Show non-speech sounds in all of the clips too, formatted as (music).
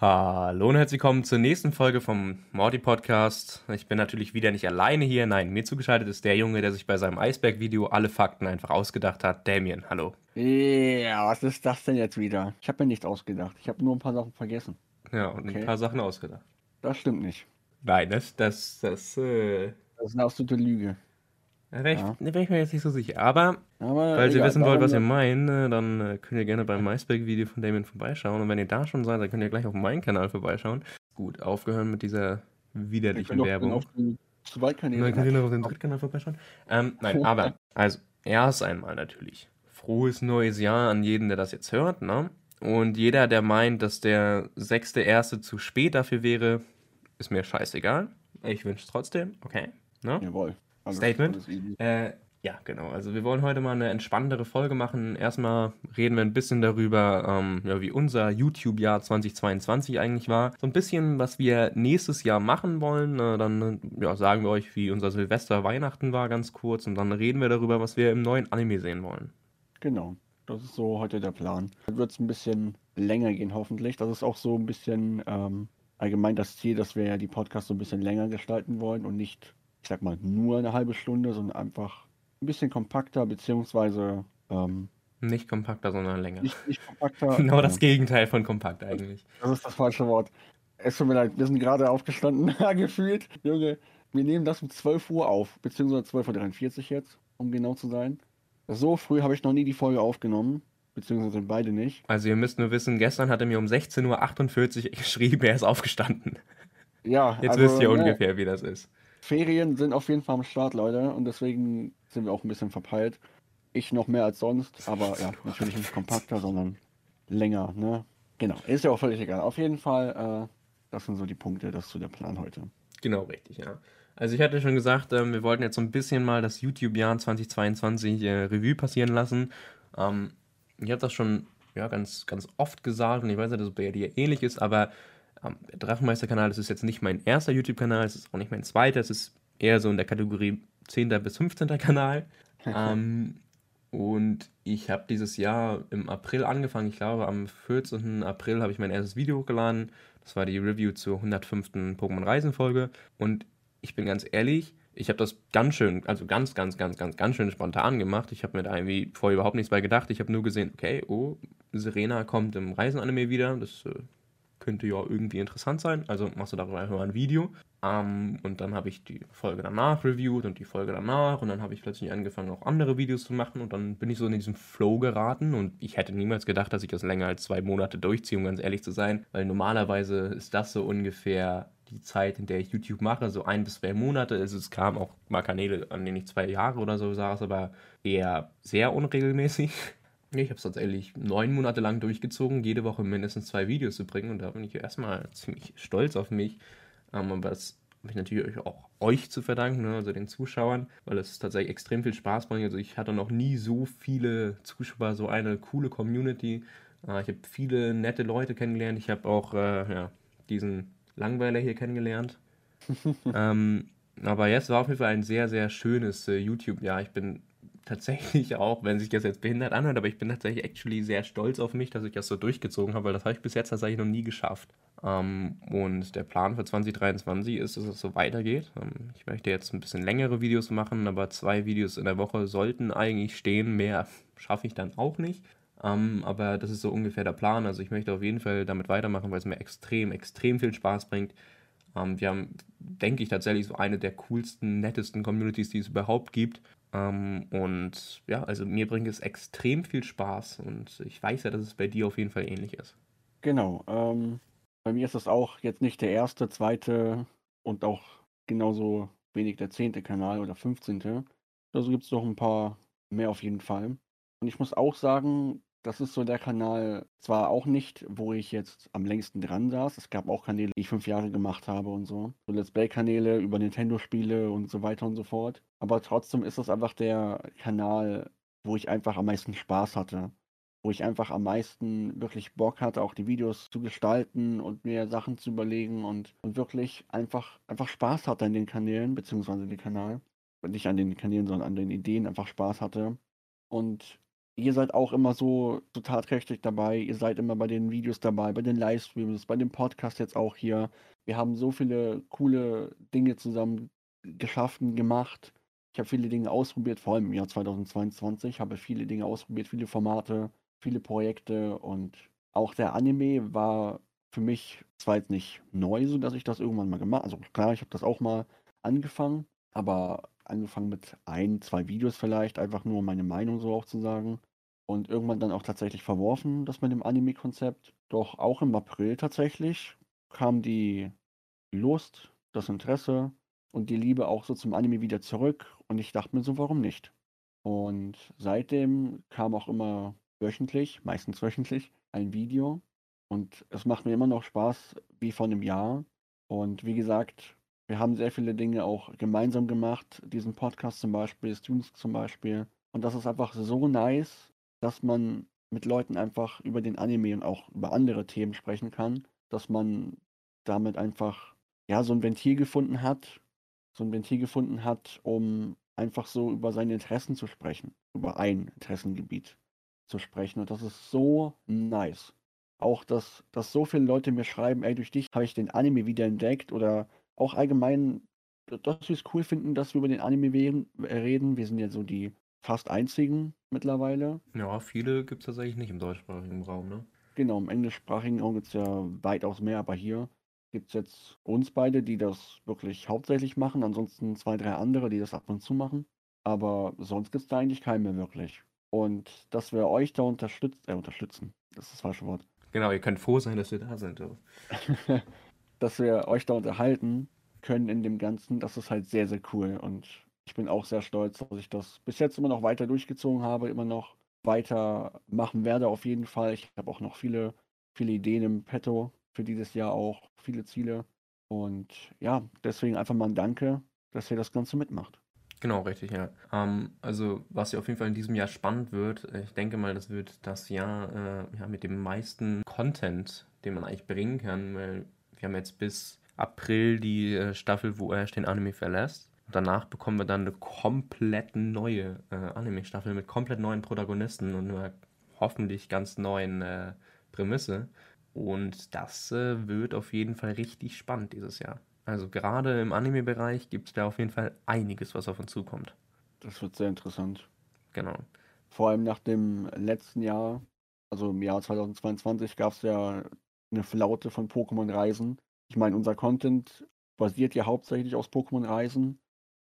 Hallo und herzlich willkommen zur nächsten Folge vom Morty Podcast. Ich bin natürlich wieder nicht alleine hier. Nein, mir zugeschaltet ist der Junge, der sich bei seinem Eisberg-Video alle Fakten einfach ausgedacht hat. Damien, hallo. Ja, was ist das denn jetzt wieder? Ich habe mir nichts ausgedacht. Ich habe nur ein paar Sachen vergessen. Ja, und Okay. ein paar Sachen ausgedacht. Das stimmt nicht. Nein, das, das, das, äh, Das ist eine absolute Lüge. Da wäre ich, Ja. wär ich mir jetzt nicht so sicher. Aber, Aber falls ihr egal, wissen wollt, was ihr meint, äh, dann äh, könnt ihr gerne beim Eisberg-Video von Damien vorbeischauen. Und wenn ihr da schon seid, dann könnt ihr gleich auf meinen Kanal vorbeischauen. Gut, aufgehört mit dieser widerlichen Werbung. auf die zwei Kanäle. Dann könnt ihr noch auf den Drittkanal vorbeischauen. Ähm, nein, (laughs) aber, also, erst einmal natürlich. Frohes neues Jahr an jeden, der das jetzt hört, ne? Und jeder, der meint, dass der 6.1. zu spät dafür wäre, ist mir scheißegal. Ich wünsche es trotzdem, okay. Ne? Jawohl. Alles- Statement? Äh, ja, genau. Also wir wollen heute mal eine entspanntere Folge machen. Erstmal reden wir ein bisschen darüber, ähm, ja, wie unser YouTube-Jahr 2022 eigentlich war. So ein bisschen, was wir nächstes Jahr machen wollen. Äh, dann ja, sagen wir euch, wie unser Silvester Weihnachten war, ganz kurz. Und dann reden wir darüber, was wir im neuen Anime sehen wollen. Genau. Das ist so heute der Plan. Dann wird es ein bisschen länger gehen, hoffentlich. Das ist auch so ein bisschen ähm, allgemein das Ziel, dass wir ja die Podcasts so ein bisschen länger gestalten wollen und nicht, ich sag mal, nur eine halbe Stunde, sondern einfach ein bisschen kompakter, beziehungsweise ähm, Nicht kompakter, sondern länger. nicht, nicht kompakter. (laughs) Genau das Gegenteil von kompakt eigentlich. Das ist das falsche Wort. Es tut mir leid, wir sind gerade aufgestanden, (laughs) gefühlt. Junge, wir nehmen das um 12 Uhr auf, beziehungsweise 12.43 Uhr jetzt, um genau zu sein. So früh habe ich noch nie die Folge aufgenommen, beziehungsweise beide nicht. Also ihr müsst nur wissen, gestern hat er mir um 16.48 Uhr (laughs) geschrieben, er ist aufgestanden. Ja, Jetzt also, wisst ihr ne, ungefähr, wie das ist. Ferien sind auf jeden Fall am Start, Leute, und deswegen sind wir auch ein bisschen verpeilt. Ich noch mehr als sonst, aber ja, natürlich nicht kompakter, sondern länger, ne? Genau, ist ja auch völlig egal. Auf jeden Fall, äh, das sind so die Punkte, das ist so der Plan heute. Genau, richtig, ja. Also ich hatte schon gesagt, ähm, wir wollten jetzt so ein bisschen mal das YouTube-Jahr 2022 äh, Revue passieren lassen. Ähm, ich habe das schon ja, ganz, ganz oft gesagt und ich weiß nicht, dass es bei dir ähnlich ist, aber ähm, der Drachenmeister-Kanal, das ist jetzt nicht mein erster YouTube-Kanal, es ist auch nicht mein zweiter, es ist eher so in der Kategorie 10. bis 15. Kanal. (laughs) ähm, und ich habe dieses Jahr im April angefangen, ich glaube am 14. April habe ich mein erstes Video hochgeladen. Das war die Review zur 105. Pokémon Reisen-Folge. Und ich bin ganz ehrlich, ich habe das ganz schön, also ganz, ganz, ganz, ganz, ganz schön spontan gemacht. Ich habe mir da irgendwie vorher überhaupt nichts bei gedacht. Ich habe nur gesehen, okay, oh, Serena kommt im Reisen-Anime wieder. Das äh, könnte ja irgendwie interessant sein. Also machst du darüber mal ein Video. Ähm, und dann habe ich die Folge danach reviewed und die Folge danach. Und dann habe ich plötzlich angefangen, auch andere Videos zu machen. Und dann bin ich so in diesen Flow geraten. Und ich hätte niemals gedacht, dass ich das länger als zwei Monate durchziehe, um ganz ehrlich zu sein. Weil normalerweise ist das so ungefähr die Zeit, in der ich YouTube mache, so ein bis zwei Monate. Es, es kamen auch mal Kanäle, an denen ich zwei Jahre oder so saß, aber eher sehr unregelmäßig. (laughs) Ich habe es tatsächlich neun Monate lang durchgezogen, jede Woche mindestens zwei Videos zu bringen und da bin ich erstmal ziemlich stolz auf mich. Ähm, aber das habe ich natürlich auch euch zu verdanken, ne, also den Zuschauern, weil es tatsächlich extrem viel Spaß bringt. Also ich hatte noch nie so viele Zuschauer, so eine coole Community. Äh, ich habe viele nette Leute kennengelernt. Ich habe auch äh, ja, diesen Langweiler hier kennengelernt. (laughs) ähm, aber jetzt war auf jeden Fall ein sehr, sehr schönes äh, YouTube-Jahr. Ich bin tatsächlich auch, wenn sich das jetzt behindert anhört, aber ich bin tatsächlich actually sehr stolz auf mich, dass ich das so durchgezogen habe, weil das habe ich bis jetzt tatsächlich noch nie geschafft. Ähm, und der Plan für 2023 ist, dass es so weitergeht. Ähm, ich möchte jetzt ein bisschen längere Videos machen, aber zwei Videos in der Woche sollten eigentlich stehen. Mehr schaffe ich dann auch nicht. Ähm, aber das ist so ungefähr der Plan. Also ich möchte auf jeden Fall damit weitermachen, weil es mir extrem, extrem viel Spaß bringt. Wir haben, denke ich, tatsächlich so eine der coolsten, nettesten Communities, die es überhaupt gibt. Ähm, und ja, also mir bringt es extrem viel Spaß und ich weiß ja, dass es bei dir auf jeden Fall ähnlich ist. Genau. Ähm, bei mir ist es auch jetzt nicht der erste, zweite und auch genauso wenig der zehnte Kanal oder 15. Also gibt es noch ein paar mehr auf jeden Fall. Und ich muss auch sagen, das ist so der Kanal, zwar auch nicht, wo ich jetzt am längsten dran saß. Es gab auch Kanäle, die ich fünf Jahre gemacht habe und so. So Let's Play-Kanäle über Nintendo-Spiele und so weiter und so fort. Aber trotzdem ist das einfach der Kanal, wo ich einfach am meisten Spaß hatte. Wo ich einfach am meisten wirklich Bock hatte, auch die Videos zu gestalten und mir Sachen zu überlegen und, und wirklich einfach, einfach Spaß hatte an den Kanälen, beziehungsweise den Kanal. Nicht an den Kanälen, sondern an den Ideen einfach Spaß hatte. Und ihr seid auch immer so, so tatkräftig dabei. Ihr seid immer bei den Videos dabei, bei den Livestreams, bei dem Podcast jetzt auch hier. Wir haben so viele coole Dinge zusammen geschaffen, gemacht. Ich habe viele Dinge ausprobiert, vor allem im Jahr 2022 habe viele Dinge ausprobiert, viele Formate, viele Projekte und auch der Anime war für mich zwar jetzt nicht neu, so dass ich das irgendwann mal gemacht also klar, ich habe das auch mal angefangen, aber angefangen mit ein, zwei Videos vielleicht, einfach nur meine Meinung so auch zu sagen und irgendwann dann auch tatsächlich verworfen, das mit dem Anime-Konzept. Doch auch im April tatsächlich kam die Lust, das Interesse und die Liebe auch so zum Anime wieder zurück und ich dachte mir so, warum nicht? Und seitdem kam auch immer wöchentlich, meistens wöchentlich, ein Video und es macht mir immer noch Spaß wie vor einem Jahr. Und wie gesagt, wir haben sehr viele Dinge auch gemeinsam gemacht, diesen Podcast zum Beispiel, Streams zum Beispiel. Und das ist einfach so nice, dass man mit Leuten einfach über den Anime und auch über andere Themen sprechen kann, dass man damit einfach ja so ein Ventil gefunden hat, so ein Ventil gefunden hat, um einfach so über seine Interessen zu sprechen, über ein Interessengebiet zu sprechen. Und das ist so nice. Auch, dass, dass so viele Leute mir schreiben, ey, durch dich habe ich den Anime wieder entdeckt oder auch allgemein, dass sie es cool finden, dass wir über den Anime reden. Wir sind ja so die fast einzigen mittlerweile. Ja, viele gibt es tatsächlich nicht im deutschsprachigen Raum, ne? Genau, im englischsprachigen Raum gibt es ja weitaus mehr, aber hier gibt es jetzt uns beide, die das wirklich hauptsächlich machen, ansonsten zwei, drei andere, die das ab und zu machen. Aber sonst gibt es da eigentlich keinen mehr wirklich. Und dass wir euch da unterstützt, äh, unterstützen, das ist das falsche Wort. Genau, ihr könnt froh sein, dass wir da sind. (laughs) dass wir euch da unterhalten können in dem Ganzen, das ist halt sehr, sehr cool. Und ich bin auch sehr stolz, dass ich das bis jetzt immer noch weiter durchgezogen habe, immer noch weiter machen werde auf jeden Fall. Ich habe auch noch viele, viele Ideen im Petto für dieses Jahr auch, viele Ziele. Und ja, deswegen einfach mal ein Danke, dass ihr das Ganze mitmacht. Genau, richtig, ja. Ähm, also, was ja auf jeden Fall in diesem Jahr spannend wird, äh, ich denke mal, das wird das Jahr äh, ja, mit dem meisten Content, den man eigentlich bringen kann, weil wir haben jetzt bis April die äh, Staffel, wo er den Anime verlässt. Und danach bekommen wir dann eine komplett neue äh, Anime-Staffel mit komplett neuen Protagonisten und einer hoffentlich ganz neuen äh, Prämisse. Und das äh, wird auf jeden Fall richtig spannend dieses Jahr. Also gerade im Anime-Bereich gibt es da auf jeden Fall einiges, was auf uns zukommt. Das wird sehr interessant. Genau. Vor allem nach dem letzten Jahr, also im Jahr 2022, gab es ja eine Flaute von Pokémon-Reisen. Ich meine, unser Content basiert ja hauptsächlich aus Pokémon-Reisen.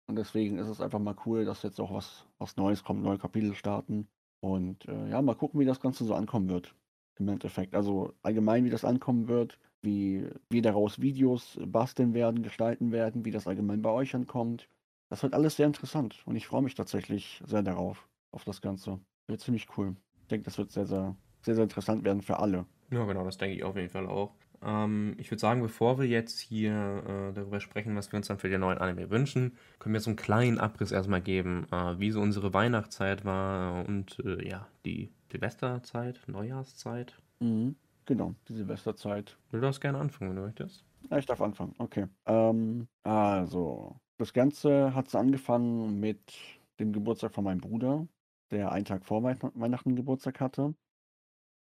Und deswegen ist es einfach mal cool, dass jetzt auch was, was Neues kommt, neue Kapitel starten. Und äh, ja, mal gucken, wie das Ganze so ankommen wird. Im Endeffekt. Also allgemein, wie das ankommen wird wie wir daraus Videos basteln werden, gestalten werden, wie das allgemein bei euch ankommt. Das wird alles sehr interessant und ich freue mich tatsächlich sehr darauf, auf das Ganze. Wird ziemlich cool. Ich denke, das wird sehr, sehr, sehr, sehr interessant werden für alle. Ja, genau, das denke ich auf jeden Fall auch. Ähm, ich würde sagen, bevor wir jetzt hier äh, darüber sprechen, was wir uns dann für den neuen Anime wünschen, können wir so einen kleinen Abriss erstmal geben, äh, wie so unsere Weihnachtszeit war und äh, ja, die Silvesterzeit, Neujahrszeit. Mhm. Genau, die Silvesterzeit. Du darfst gerne anfangen, wenn du möchtest. Ja, ich darf anfangen, okay. Ähm, also, das Ganze hat angefangen mit dem Geburtstag von meinem Bruder, der einen Tag vor Weihnachten Geburtstag hatte.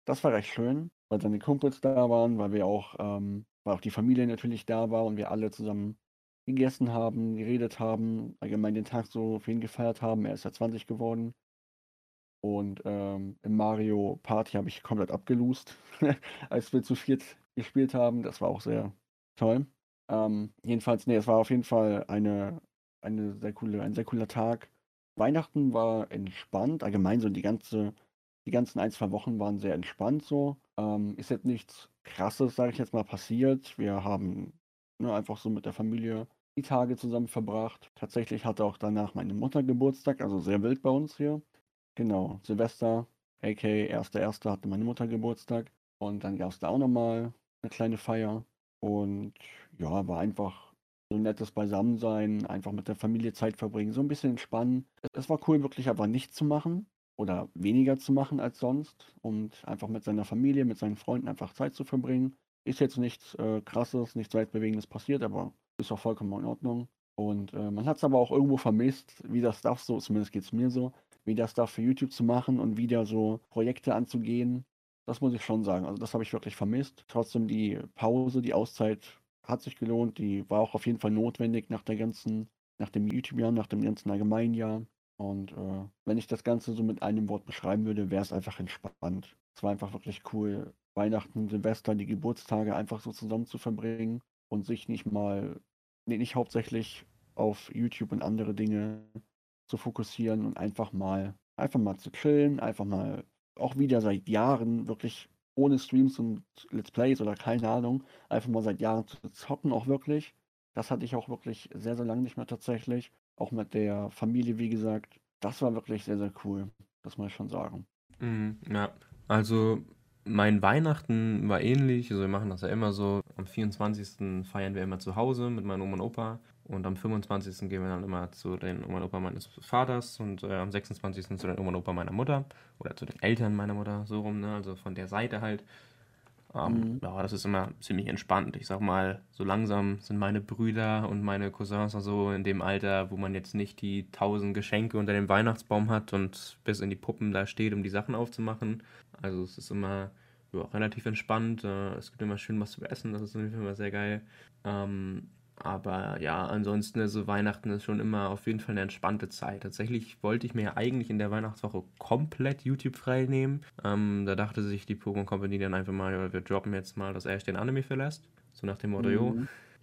Das war recht schön, weil seine Kumpels da waren, weil wir auch, ähm, weil auch die Familie natürlich da war und wir alle zusammen gegessen haben, geredet haben, allgemein den Tag so für ihn gefeiert haben. Er ist ja 20 geworden. Und ähm, im Mario Party habe ich komplett abgelust, (laughs) als wir zu viert gespielt haben. Das war auch sehr toll. Ähm, jedenfalls, nee, es war auf jeden Fall eine, eine sehr coole, ein sehr cooler Tag. Weihnachten war entspannt, allgemein so die ganze, die ganzen ein, zwei Wochen waren sehr entspannt so. Ähm, ist jetzt nichts krasses, sage ich jetzt mal, passiert. Wir haben ne, einfach so mit der Familie die Tage zusammen verbracht. Tatsächlich hatte auch danach meine Mutter Geburtstag, also sehr wild bei uns hier. Genau, Silvester, aka 1.1. hatte meine Mutter Geburtstag. Und dann gab es da auch nochmal eine kleine Feier. Und ja, war einfach so ein nettes Beisammensein, einfach mit der Familie Zeit verbringen, so ein bisschen entspannen. Es war cool, wirklich einfach nichts zu machen oder weniger zu machen als sonst und einfach mit seiner Familie, mit seinen Freunden einfach Zeit zu verbringen. Ist jetzt nichts äh, Krasses, nichts Weltbewegendes passiert, aber ist auch vollkommen in Ordnung. Und äh, man hat es aber auch irgendwo vermisst, wie das darf so, zumindest geht es mir so, wieder Stuff für YouTube zu machen und wieder so Projekte anzugehen. Das muss ich schon sagen. Also das habe ich wirklich vermisst. Trotzdem die Pause, die Auszeit hat sich gelohnt. Die war auch auf jeden Fall notwendig nach der ganzen, nach dem YouTube-Jahr, nach dem ganzen Allgemeinjahr. Und äh, wenn ich das Ganze so mit einem Wort beschreiben würde, wäre es einfach entspannt. Es war einfach wirklich cool, Weihnachten, Silvester, die Geburtstage einfach so zusammen zu verbringen und sich nicht mal, nee, nicht hauptsächlich auf YouTube und andere Dinge zu fokussieren und einfach mal, einfach mal zu chillen, einfach mal auch wieder seit Jahren wirklich ohne Streams und Let's Plays oder keine Ahnung, einfach mal seit Jahren zu zocken, auch wirklich. Das hatte ich auch wirklich sehr, sehr lange nicht mehr tatsächlich. Auch mit der Familie, wie gesagt. Das war wirklich sehr, sehr cool. Das muss ich schon sagen. Mhm, ja, also mein Weihnachten war ähnlich. Also wir machen das ja immer so. Am 24. feiern wir immer zu Hause mit meinem Oma und Opa. Und am 25. gehen wir dann immer zu den Oma und Opa meines Vaters und äh, am 26. zu den Oma und Opa meiner Mutter. Oder zu den Eltern meiner Mutter, so rum, ne? Also von der Seite halt. Ähm, mhm. Ja, das ist immer ziemlich entspannt. Ich sag mal, so langsam sind meine Brüder und meine Cousins also in dem Alter, wo man jetzt nicht die tausend Geschenke unter dem Weihnachtsbaum hat und bis in die Puppen da steht, um die Sachen aufzumachen. Also es ist immer ja, relativ entspannt. Äh, es gibt immer schön was zu essen, das ist immer sehr geil. Ähm, aber ja, ansonsten, also Weihnachten ist schon immer auf jeden Fall eine entspannte Zeit. Tatsächlich wollte ich mir eigentlich in der Weihnachtswoche komplett YouTube frei nehmen. Ähm, da dachte sich die Pokémon Company dann einfach mal, ja, wir droppen jetzt mal, dass Ash den Anime verlässt. So nach dem Motto, mhm. jo,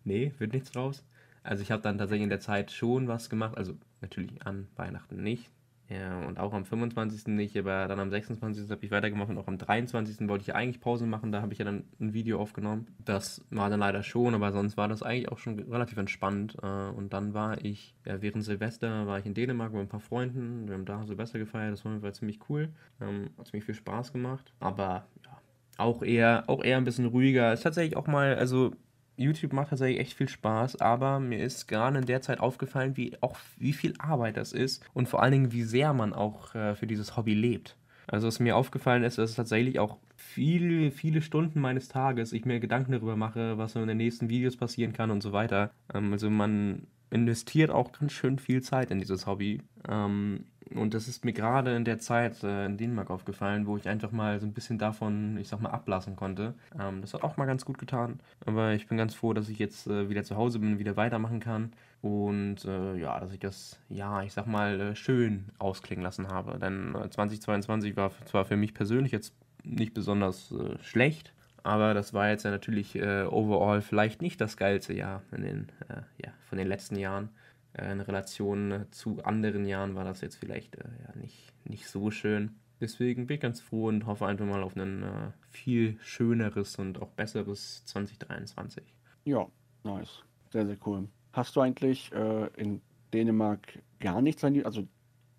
nee, wird nichts draus. Also ich habe dann tatsächlich in der Zeit schon was gemacht, also natürlich an Weihnachten nicht, ja, und auch am 25. nicht, aber dann am 26. habe ich weitergemacht und auch am 23. wollte ich eigentlich Pause machen, da habe ich ja dann ein Video aufgenommen. Das war dann leider schon, aber sonst war das eigentlich auch schon relativ entspannt. Äh, und dann war ich, ja, während Silvester war ich in Dänemark mit ein paar Freunden, wir haben da Silvester gefeiert, das war ziemlich cool, ähm, hat ziemlich viel Spaß gemacht, aber ja, auch eher, auch eher ein bisschen ruhiger. Ist tatsächlich auch mal, also YouTube macht tatsächlich echt viel Spaß, aber mir ist gerade in der Zeit aufgefallen, wie auch wie viel Arbeit das ist und vor allen Dingen, wie sehr man auch äh, für dieses Hobby lebt. Also was mir aufgefallen ist, dass tatsächlich auch viele, viele Stunden meines Tages ich mir Gedanken darüber mache, was in den nächsten Videos passieren kann und so weiter. Ähm, also man investiert auch ganz schön viel Zeit in dieses Hobby. Ähm, und das ist mir gerade in der Zeit äh, in Dänemark aufgefallen, wo ich einfach mal so ein bisschen davon, ich sag mal, ablassen konnte. Ähm, das hat auch mal ganz gut getan. Aber ich bin ganz froh, dass ich jetzt äh, wieder zu Hause bin, wieder weitermachen kann. Und äh, ja, dass ich das, ja, ich sag mal, äh, schön ausklingen lassen habe. Denn 2022 äh, war zwar für mich persönlich jetzt nicht besonders äh, schlecht, aber das war jetzt ja natürlich overall vielleicht nicht das geilste Jahr in den, ja, von den letzten Jahren. Äh, in Relation zu anderen Jahren war das jetzt vielleicht äh, ja, nicht, nicht so schön. Deswegen bin ich ganz froh und hoffe einfach mal auf ein äh, viel schöneres und auch besseres 2023. Ja, nice. Sehr, sehr cool. Hast du eigentlich äh, in Dänemark gar nichts an die, also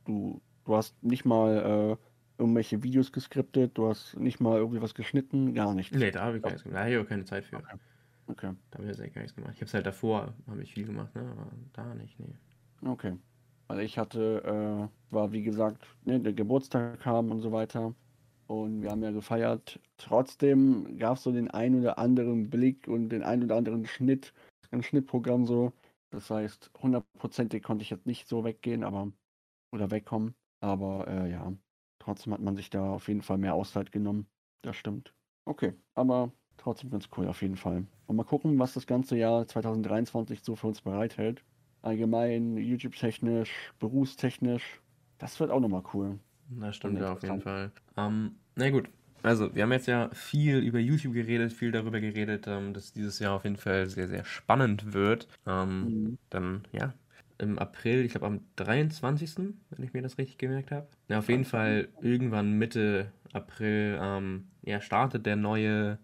du, du hast nicht mal äh, irgendwelche Videos geskriptet, du hast nicht mal irgendwie was geschnitten, gar nichts. Nee, da habe ich, da hab ich auch keine Zeit für. Okay. Okay. Da habe ich jetzt eigentlich gar nichts gemacht. Ich habe es halt davor, habe ich viel gemacht, ne? aber da nicht, nee. Okay. Weil ich hatte, äh, war wie gesagt, ne, der Geburtstag kam und so weiter. Und wir haben ja gefeiert. Trotzdem gab es so den ein oder anderen Blick und den ein oder anderen Schnitt, ein Schnittprogramm so. Das heißt, hundertprozentig konnte ich jetzt nicht so weggehen, aber oder wegkommen. Aber äh, ja, trotzdem hat man sich da auf jeden Fall mehr Auszeit genommen. Das stimmt. Okay, aber trotzdem ganz cool auf jeden Fall. Und mal gucken, was das ganze Jahr 2023 so für uns bereithält. Allgemein, YouTube-technisch, berufstechnisch. Das wird auch nochmal cool. Das stimmt ja auf jeden Fall. Ähm, na gut, also wir haben jetzt ja viel über YouTube geredet, viel darüber geredet, ähm, dass dieses Jahr auf jeden Fall sehr, sehr spannend wird. Ähm, mhm. Dann, ja, im April, ich glaube am 23., wenn ich mir das richtig gemerkt habe. Ja, auf jeden Fall irgendwann Mitte April ähm, ja, startet der neue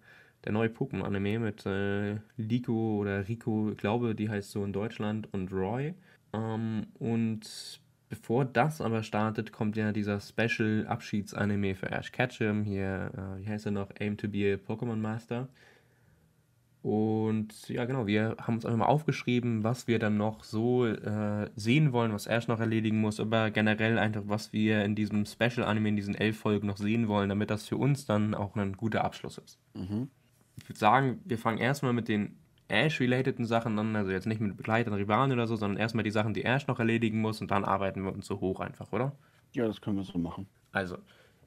der neue Pokémon-Anime mit äh, Liko oder Rico, ich glaube, die heißt so in Deutschland, und Roy. Ähm, und bevor das aber startet, kommt ja dieser Special-Abschieds-Anime für Ash Ketchum. Hier, äh, wie heißt er noch? Aim to be a Pokémon Master. Und ja, genau, wir haben uns einfach mal aufgeschrieben, was wir dann noch so äh, sehen wollen, was Ash noch erledigen muss, aber generell einfach, was wir in diesem Special-Anime, in diesen elf Folgen noch sehen wollen, damit das für uns dann auch ein guter Abschluss ist. Mhm ich würde sagen, wir fangen erstmal mit den Ash-relateden Sachen an, also jetzt nicht mit Begleitern, Rivalen oder so, sondern erstmal die Sachen, die Ash noch erledigen muss und dann arbeiten wir uns so hoch einfach, oder? Ja, das können wir so machen. Also,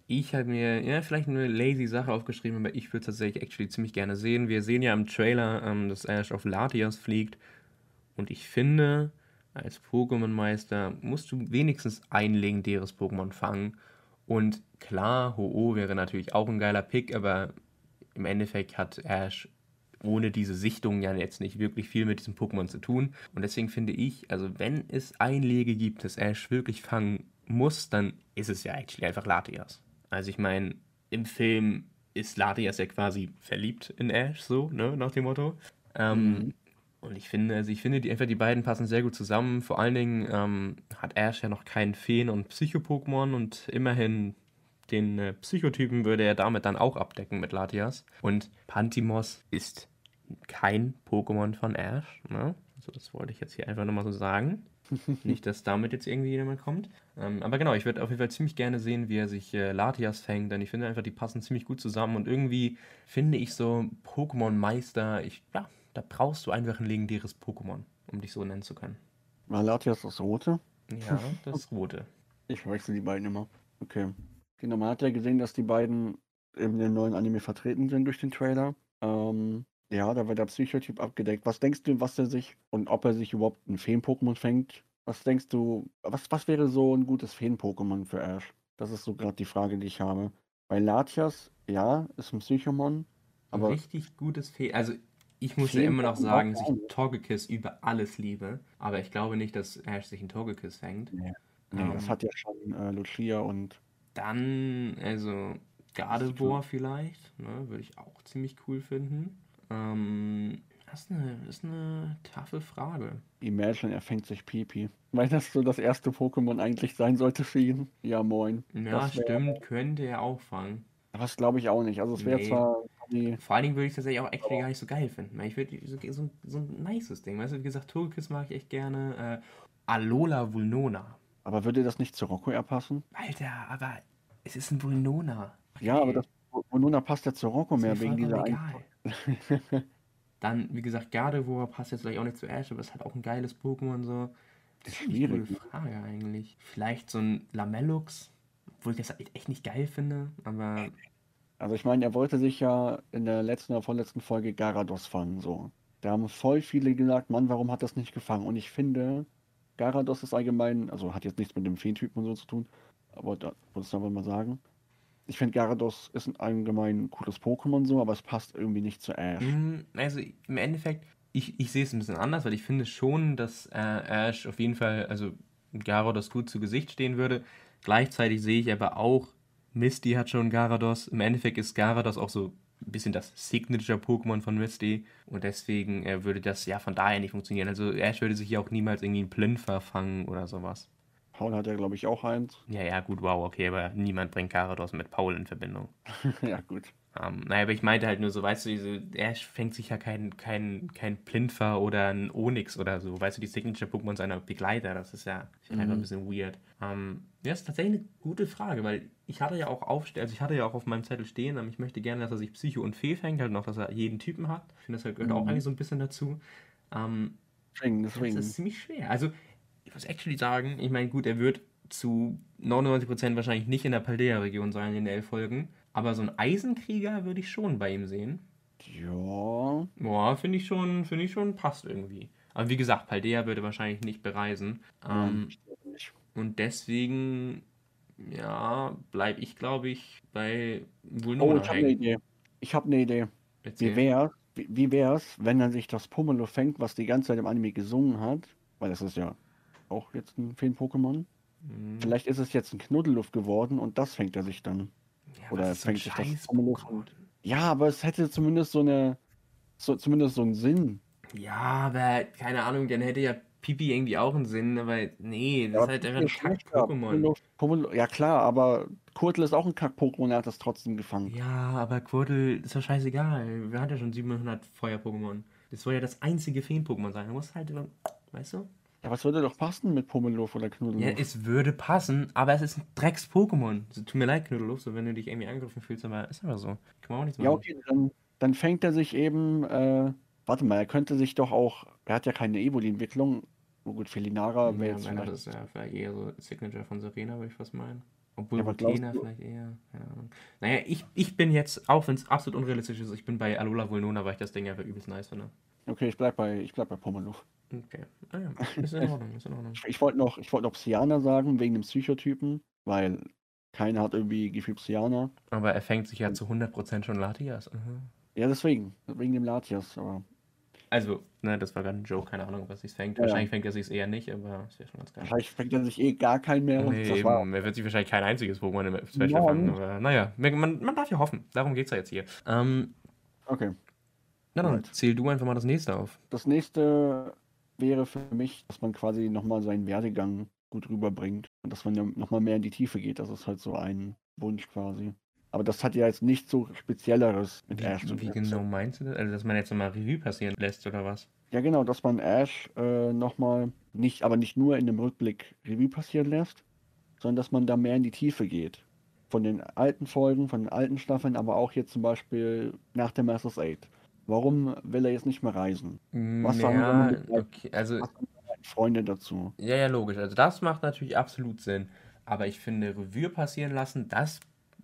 ich habe mir ja vielleicht eine lazy Sache aufgeschrieben, aber ich würde es tatsächlich actually ziemlich gerne sehen. Wir sehen ja im Trailer, ähm, dass Ash auf Latias fliegt. Und ich finde, als Pokémon-Meister musst du wenigstens ein legendäres Pokémon fangen. Und klar, Ho-Oh wäre natürlich auch ein geiler Pick, aber im Endeffekt hat Ash ohne diese Sichtung ja jetzt nicht wirklich viel mit diesem Pokémon zu tun. Und deswegen finde ich, also wenn es ein Lege gibt, das Ash wirklich fangen muss, dann ist es ja actually einfach Latias. Also ich meine, im Film ist Latias ja quasi verliebt in Ash, so, ne, nach dem Motto. Ähm, mhm. Und ich finde, also ich finde, die, einfach die beiden passen sehr gut zusammen. Vor allen Dingen ähm, hat Ash ja noch keinen Feen- und Psycho-Pokémon und immerhin den äh, Psychotypen würde er damit dann auch abdecken mit Latias. Und Pantimos ist kein Pokémon von Ash. Ne? Also das wollte ich jetzt hier einfach nochmal so sagen. (laughs) Nicht, dass damit jetzt irgendwie jemand kommt. Ähm, aber genau, ich würde auf jeden Fall ziemlich gerne sehen, wie er sich äh, Latias fängt, denn ich finde einfach, die passen ziemlich gut zusammen und irgendwie finde ich so Pokémon-Meister, ich, ja, da brauchst du einfach ein legendäres Pokémon, um dich so nennen zu können. War Latias das rote? Ja, das (laughs) rote. Ich verwechsel die beiden immer. Okay. Genau, man hat ja gesehen, dass die beiden in dem neuen Anime vertreten sind durch den Trailer. Ähm, ja, da wird der Psychotyp abgedeckt. Was denkst du, was er sich und ob er sich überhaupt ein Feen-Pokémon fängt? Was denkst du, was, was wäre so ein gutes Feen-Pokémon für Ash? Das ist so gerade die Frage, die ich habe. Bei Latias, ja, ist ein Psychomon. Aber richtig gutes Feen. Also ich muss ja immer noch sagen, dass ich Togekiss über alles liebe. Aber ich glaube nicht, dass Ash sich ein Togekiss fängt. Nee, nee ähm, das hat ja schon äh, Lucia und. Dann, also Gardevoir vielleicht, ne, würde ich auch ziemlich cool finden. Ähm, das ist eine, ist eine taffe Frage. Imagine, er fängt sich Pipi. Weil das so das erste Pokémon eigentlich sein sollte für ihn. Ja, moin. Ja, stimmt, könnte er auch fangen. Aber das glaube ich auch nicht. Also es wäre nee. zwar. Vor allen Dingen würde ich tatsächlich auch actually gar nicht so geil finden. Ich würde so, so, so, ein nices Ding. Weißt du, wie gesagt, Togekiss mag ich echt gerne. Äh, Alola Vulnona. Aber würde das nicht zu Rocco passen? Alter, aber es ist ein Vulnona. Okay. Ja, aber das Vulnona passt ja zu Rocco mehr wegen dieser egal. (laughs) Dann, wie gesagt, Gardevoir passt jetzt vielleicht auch nicht zu Ash, aber ist halt auch ein geiles Pokémon so. Das ist eine schwierige ne? Frage eigentlich. Vielleicht so ein Lamellux, obwohl ich das halt echt nicht geil finde, aber. Also ich meine, er wollte sich ja in der letzten oder vorletzten Folge Garados fangen, so. Da haben voll viele gesagt, Mann, warum hat das nicht gefangen? Und ich finde, Garados ist allgemein, also hat jetzt nichts mit dem Feentypen und so zu tun, aber da wollte ich einfach mal sagen ich finde Gyarados ist ein allgemein cooles Pokémon so, aber es passt irgendwie nicht zu Ash. Mm, also im Endeffekt, ich, ich sehe es ein bisschen anders, weil ich finde schon, dass äh, Ash auf jeden Fall, also Gyarados gut zu Gesicht stehen würde. Gleichzeitig sehe ich aber auch, Misty hat schon Gyarados. Im Endeffekt ist Gyarados auch so ein bisschen das Signature-Pokémon von Misty. Und deswegen äh, würde das ja von daher nicht funktionieren. Also Ash würde sich ja auch niemals irgendwie einen Plinfer fangen oder sowas. Paul hat ja, glaube ich, auch eins. Ja, ja, gut, wow, okay, aber niemand bringt Karados mit Paul in Verbindung. (laughs) ja, gut. Ähm, naja, aber ich meinte halt nur so, weißt du, diese, er fängt sich ja kein, kein, kein Plintfer oder ein Onyx oder so, weißt du, die Signature-Pokémon seiner Begleiter, das ist ja mhm. einfach ein bisschen weird. Ähm, ja, ist tatsächlich eine gute Frage, weil ich hatte ja auch aufstehen, also ich hatte ja auch auf meinem Zettel stehen, aber ich möchte gerne, dass er sich Psycho und Fee fängt, halt noch, dass er jeden Typen hat. Ich finde, das gehört mhm. auch eigentlich so ein bisschen dazu. Deswegen, deswegen. Das ist ziemlich schwer. Also, ich muss actually sagen, ich meine, gut, er wird zu 99% wahrscheinlich nicht in der Paldea-Region sein in den elf Folgen, aber so ein Eisenkrieger würde ich schon bei ihm sehen. Ja. Boah, finde ich schon, finde ich schon, passt irgendwie. Aber wie gesagt, Paldea würde wahrscheinlich nicht bereisen. Ähm, nicht. Und deswegen, ja, bleibe ich, glaube ich, bei Vulnona Oh, ich habe eine Idee. Ich habe eine Idee. Wie wäre wie wär's, wenn er sich das Pomelo fängt, was die ganze Zeit im Anime gesungen hat? Weil das ist ja auch jetzt ein Feen-Pokémon. Mhm. Vielleicht ist es jetzt ein Knuddelluft geworden und das fängt er sich dann. Ja, Oder fängt sich das Pomelo Ja, aber es hätte zumindest so eine, so, zumindest so einen Sinn. Ja, aber keine Ahnung, dann hätte ja Pipi irgendwie auch einen Sinn, aber nee, das ja, ist halt einfach ein Kack-Pokémon. Ja klar, aber Kurtel ist auch ein Kack-Pokémon, er hat das trotzdem gefangen. Ja, aber Kurtel ist doch scheißegal. Wir hatten ja schon 700 Feuer-Pokémon. Das soll ja das einzige Feen-Pokémon sein. Du musst halt, weißt du? Ja, was würde doch passen mit Pummeluff oder Knuddelluff? Ja, es würde passen, aber es ist ein Drecks-Pokémon. Also, tut mir leid, Knuddelluff, so wenn du dich irgendwie angegriffen fühlst, aber ist aber so. Kann man auch nichts machen. Ja, okay, dann, dann fängt er sich eben, äh, warte mal, er könnte sich doch auch, er hat ja keine Evoli-Entwicklung, gut, Felinara wäre Ja, jetzt weil vielleicht. das ist ja vielleicht eher so Signature von Serena, würde ich fast meinen. Obwohl Ja, du- vielleicht eher. Keine Ahnung. Naja, ich, ich bin jetzt, auch wenn es absolut unrealistisch ist, ich bin bei Alola Vulnona, weil ich das Ding einfach übelst nice finde. Okay, ich bleib bei, ich bleib bei Pomelo. Okay. Ah ja, ist in (laughs) Ordnung, ist in Ordnung. Ich, wollte noch, ich wollte noch Psyana sagen, wegen dem Psychotypen, weil keiner hat irgendwie gefühlt Psyana. Aber er fängt sich ja zu 100% schon Latias. Mhm. Ja, deswegen, wegen dem Latias, aber Also, ne, das war gerade ein Joke, keine Ahnung, was sich fängt. Ja, ja. Wahrscheinlich fängt er sich eher nicht, aber das wäre schon ganz geil. wahrscheinlich fängt er sich eh gar keinen mehr Nee, das war er wird sich wahrscheinlich kein einziges Pokémon im Special Ja, fangen, aber naja, man, man darf ja hoffen. Darum geht's ja jetzt hier. Ähm, okay. na dann, Right. zähl du einfach mal das nächste auf. Das nächste wäre für mich, dass man quasi nochmal seinen Werdegang gut rüberbringt und dass man ja nochmal mehr in die Tiefe geht. Das ist halt so ein Wunsch quasi. Aber das hat ja jetzt nichts so Spezielleres mit Ash zu Wie, wie tun. genau meinst du das? Also, dass man jetzt nochmal Revue passieren lässt, oder was? Ja, genau, dass man Ash äh, nochmal nicht, aber nicht nur in dem Rückblick Revue passieren lässt, sondern dass man da mehr in die Tiefe geht. Von den alten Folgen, von den alten Staffeln, aber auch jetzt zum Beispiel nach der Masters 8. Warum will er jetzt nicht mehr reisen? Was sagen ja, wir mit- okay, also, Was haben Freunde dazu? ja, ja, logisch. Also, das macht natürlich absolut Sinn. Aber ich finde, Revue passieren lassen, das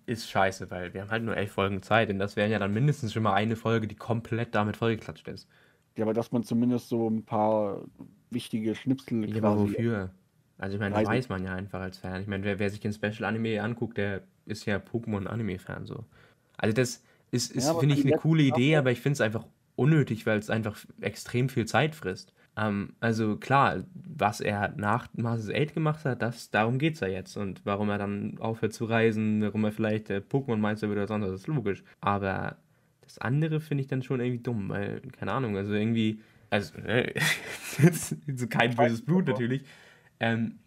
ist scheiße, weil wir haben halt nur elf Folgen Zeit und das wären ja dann mindestens schon mal eine Folge, die komplett damit vollgeklatscht ist. Ja, aber dass man zumindest so ein paar wichtige Schnipsel Ja, aber wofür? Also ich meine, das weiß man ja einfach als Fan. Ich meine, wer, wer sich den Special Anime anguckt, der ist ja Pokémon-Anime-Fan so. Also das ist, ist Ja, finde ich, eine coole Idee, aber ich finde es einfach unnötig, weil es einfach extrem viel Zeit frisst. Ähm, also klar, was er nach Masters 8 gemacht hat, das, darum geht es ja jetzt. Und warum er dann aufhört zu reisen, warum er vielleicht der Pokémon-Meister wird oder sonst was, ist logisch. Aber das andere finde ich dann schon irgendwie dumm, weil, keine Ahnung, also irgendwie, also, (laughs) so kein böses Blut natürlich, ähm,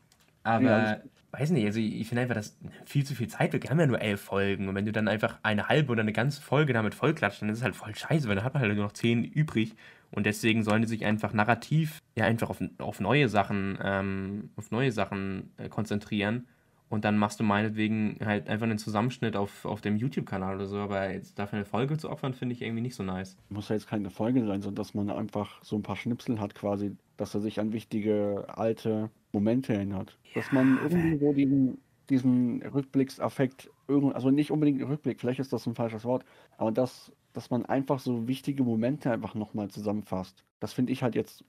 aber, weiß nicht, also ich finde einfach, dass viel zu viel Zeit. Wir haben ja nur elf Folgen und wenn du dann einfach eine halbe oder eine ganze Folge damit vollklatscht, dann ist es halt voll scheiße, weil dann hat man halt nur noch zehn übrig und deswegen sollen die sich einfach narrativ ja einfach auf, auf neue Sachen, ähm, auf neue Sachen äh, konzentrieren und dann machst du meinetwegen halt einfach einen Zusammenschnitt auf, auf dem YouTube-Kanal oder so, aber jetzt dafür eine Folge zu opfern, finde ich irgendwie nicht so nice. Muss ja jetzt keine Folge sein, sondern dass man einfach so ein paar Schnipsel hat quasi, dass er sich an wichtige alte Momente erinnert. Dass man irgendwie so diesen, diesen Rückblicksaffekt, also nicht unbedingt Rückblick, vielleicht ist das ein falsches Wort, aber dass, dass man einfach so wichtige Momente einfach nochmal zusammenfasst. Das finde ich halt jetzt,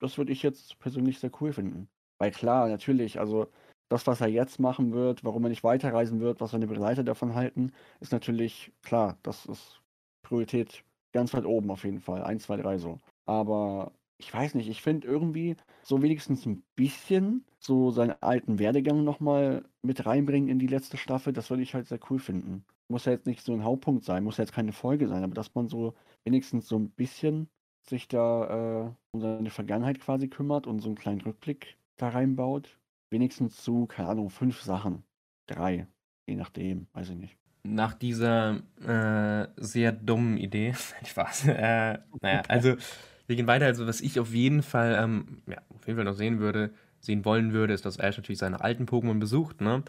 das würde ich jetzt persönlich sehr cool finden. Weil klar, natürlich, also das, was er jetzt machen wird, warum er nicht weiterreisen wird, was seine Begleiter davon halten, ist natürlich klar, das ist Priorität ganz weit oben auf jeden Fall. Eins, zwei, drei so. Aber ich weiß nicht, ich finde irgendwie so wenigstens ein bisschen so seinen alten Werdegang nochmal mit reinbringen in die letzte Staffel, das würde ich halt sehr cool finden. Muss ja jetzt nicht so ein Hauptpunkt sein, muss ja jetzt keine Folge sein, aber dass man so wenigstens so ein bisschen sich da äh, um seine Vergangenheit quasi kümmert und so einen kleinen Rückblick da reinbaut. Wenigstens zu, keine Ahnung, fünf Sachen. Drei. Je nachdem, weiß ich nicht. Nach dieser äh, sehr dummen Idee, (laughs) Nein, Spaß. Äh, naja, (laughs) also wir gehen weiter. Also was ich auf jeden Fall, ähm, ja, auf jeden Fall noch sehen würde, sehen wollen würde, ist, dass Ash natürlich seine alten Pokémon besucht. Ne?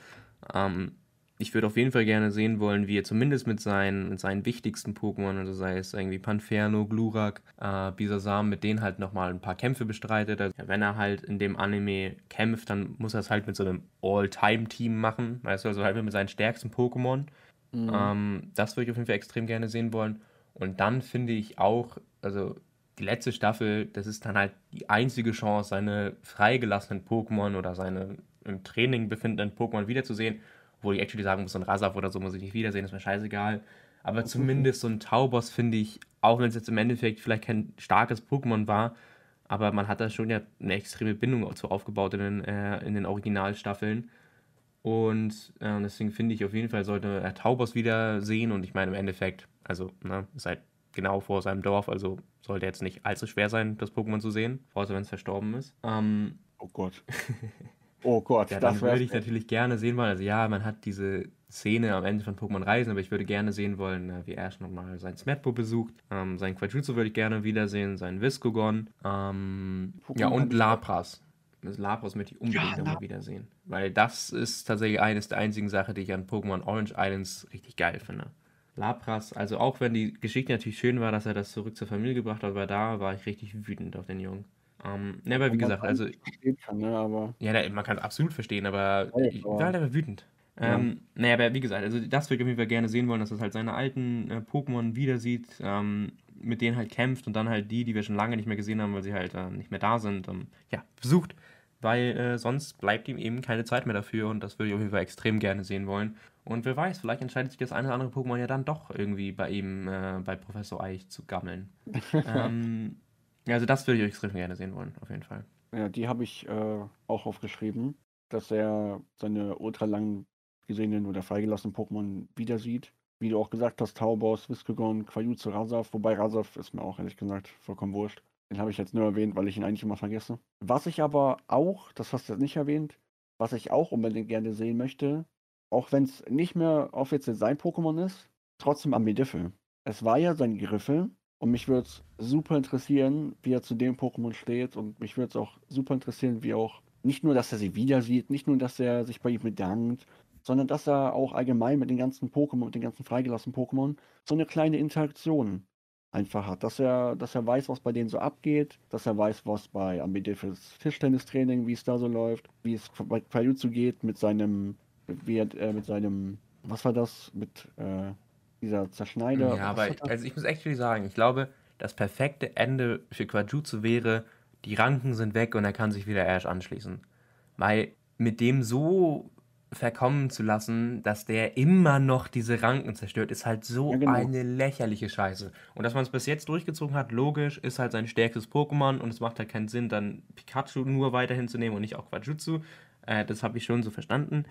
Ähm, ich würde auf jeden Fall gerne sehen wollen, wie er zumindest mit seinen, mit seinen wichtigsten Pokémon, also sei es irgendwie Panferno, Glurak, äh, Bisasam, mit denen halt nochmal ein paar Kämpfe bestreitet. Also, wenn er halt in dem Anime kämpft, dann muss er es halt mit so einem All-Time-Team machen. Weißt du, also halt mit seinen stärksten Pokémon. Mhm. Ähm, das würde ich auf jeden Fall extrem gerne sehen wollen. Und dann finde ich auch, also die letzte Staffel, das ist dann halt die einzige Chance, seine freigelassenen Pokémon oder seine im Training befindenden Pokémon wiederzusehen. Wo ich actually sagen muss, so ein Rasaf oder so muss ich nicht wiedersehen, ist mir scheißegal. Aber zumindest so ein Taubos finde ich, auch wenn es jetzt im Endeffekt vielleicht kein starkes Pokémon war, aber man hat da schon ja eine extreme Bindung dazu aufgebaut in den, äh, in den Originalstaffeln. Und äh, deswegen finde ich auf jeden Fall sollte er Taubos wieder sehen. Und ich meine im Endeffekt, also ne, ist halt genau vor seinem Dorf, also sollte jetzt nicht allzu schwer sein, das Pokémon zu sehen, außer wenn es verstorben ist. Ähm, Oh Gott. (laughs) Oh Gott, ja, das dann würde ich natürlich gerne sehen wollen. Also ja, man hat diese Szene am Ende von Pokémon Reisen, aber ich würde gerne sehen wollen, äh, wie Ash nochmal sein Smetbo besucht. Ähm, sein Quajutsu würde ich gerne wiedersehen, sein Viscogon. Ähm, ja, und Lapras. Das Lapras möchte ich unbedingt Ja, nochmal wiedersehen. Weil das ist tatsächlich eines der einzigen Sachen, die ich an Pokémon Orange Islands richtig geil finde. Lapras, also auch wenn die Geschichte natürlich schön war, dass er das zurück zur Familie gebracht hat, aber da war ich richtig wütend auf den Jungen. Ähm, ne, aber wie gesagt, also. Kann, ne, aber. Ja, da, man kann es absolut verstehen, aber Ja, ich aber- war halt einfach wütend. Ja. Ähm, naja, aber wie gesagt, also das würde ich auf jeden Fall gerne sehen wollen, dass es halt seine alten äh, Pokémon wieder sieht, ähm, mit denen halt kämpft und dann halt die, die wir schon lange nicht mehr gesehen haben, weil sie halt äh, nicht mehr da sind, ähm, ja, besucht. Weil äh, sonst bleibt ihm eben keine Zeit mehr dafür und das würde ich auf jeden Fall extrem gerne sehen wollen. Und wer weiß, vielleicht entscheidet sich das eine oder andere Pokémon ja dann doch irgendwie bei ihm, äh, bei Professor Eich zu gammeln. (laughs) ähm, also das würde ich extrem gerne sehen wollen, auf jeden Fall. Ja, die habe ich äh, auch aufgeschrieben, dass er seine ultra lang gesehenen oder freigelassenen Pokémon wieder sieht. Wie du auch gesagt hast, Taubos, Viscogon, Quajutsu, Rasaf, wobei Rasaf ist mir auch ehrlich gesagt vollkommen wurscht. Den habe ich jetzt nur erwähnt, weil ich ihn eigentlich immer vergesse. Was ich aber auch, das hast du jetzt nicht erwähnt, was ich auch unbedingt gerne sehen möchte, auch wenn es nicht mehr offiziell sein Pokémon ist, trotzdem Ambidiffel. Es war ja sein Griffel und mich würde es super interessieren, wie er zu dem Pokémon steht und mich würde es auch super interessieren, wie auch, nicht nur, dass er sie wieder sieht, nicht nur, dass er sich bei ihm bedankt, sondern dass er auch allgemein mit den ganzen Pokémon, mit den ganzen freigelassenen Pokémon so eine kleine Interaktion einfach hat, dass er, dass er weiß, was bei denen so abgeht, dass er weiß, was bei Ambidifes Tischtennistraining, wie es da so läuft, wie es bei Quajutsu geht mit seinem, wie er, äh, mit seinem, was war das, mit äh, dieser Zerschneider. Ja, aber das? also ich muss echt sagen, ich glaube, das perfekte Ende für Quajutsu wäre, die Ranken sind weg und er kann sich wieder Ash anschließen. Weil mit dem so verkommen zu lassen, dass der immer noch diese Ranken zerstört, ist halt so Ja, genau. eine lächerliche Scheiße. Und dass man es bis jetzt durchgezogen hat, logisch, ist halt sein stärkstes Pokémon und es macht halt keinen Sinn, dann Pikachu nur weiterhin zu nehmen und nicht auch Quajutsu. Äh, das habe ich schon so verstanden.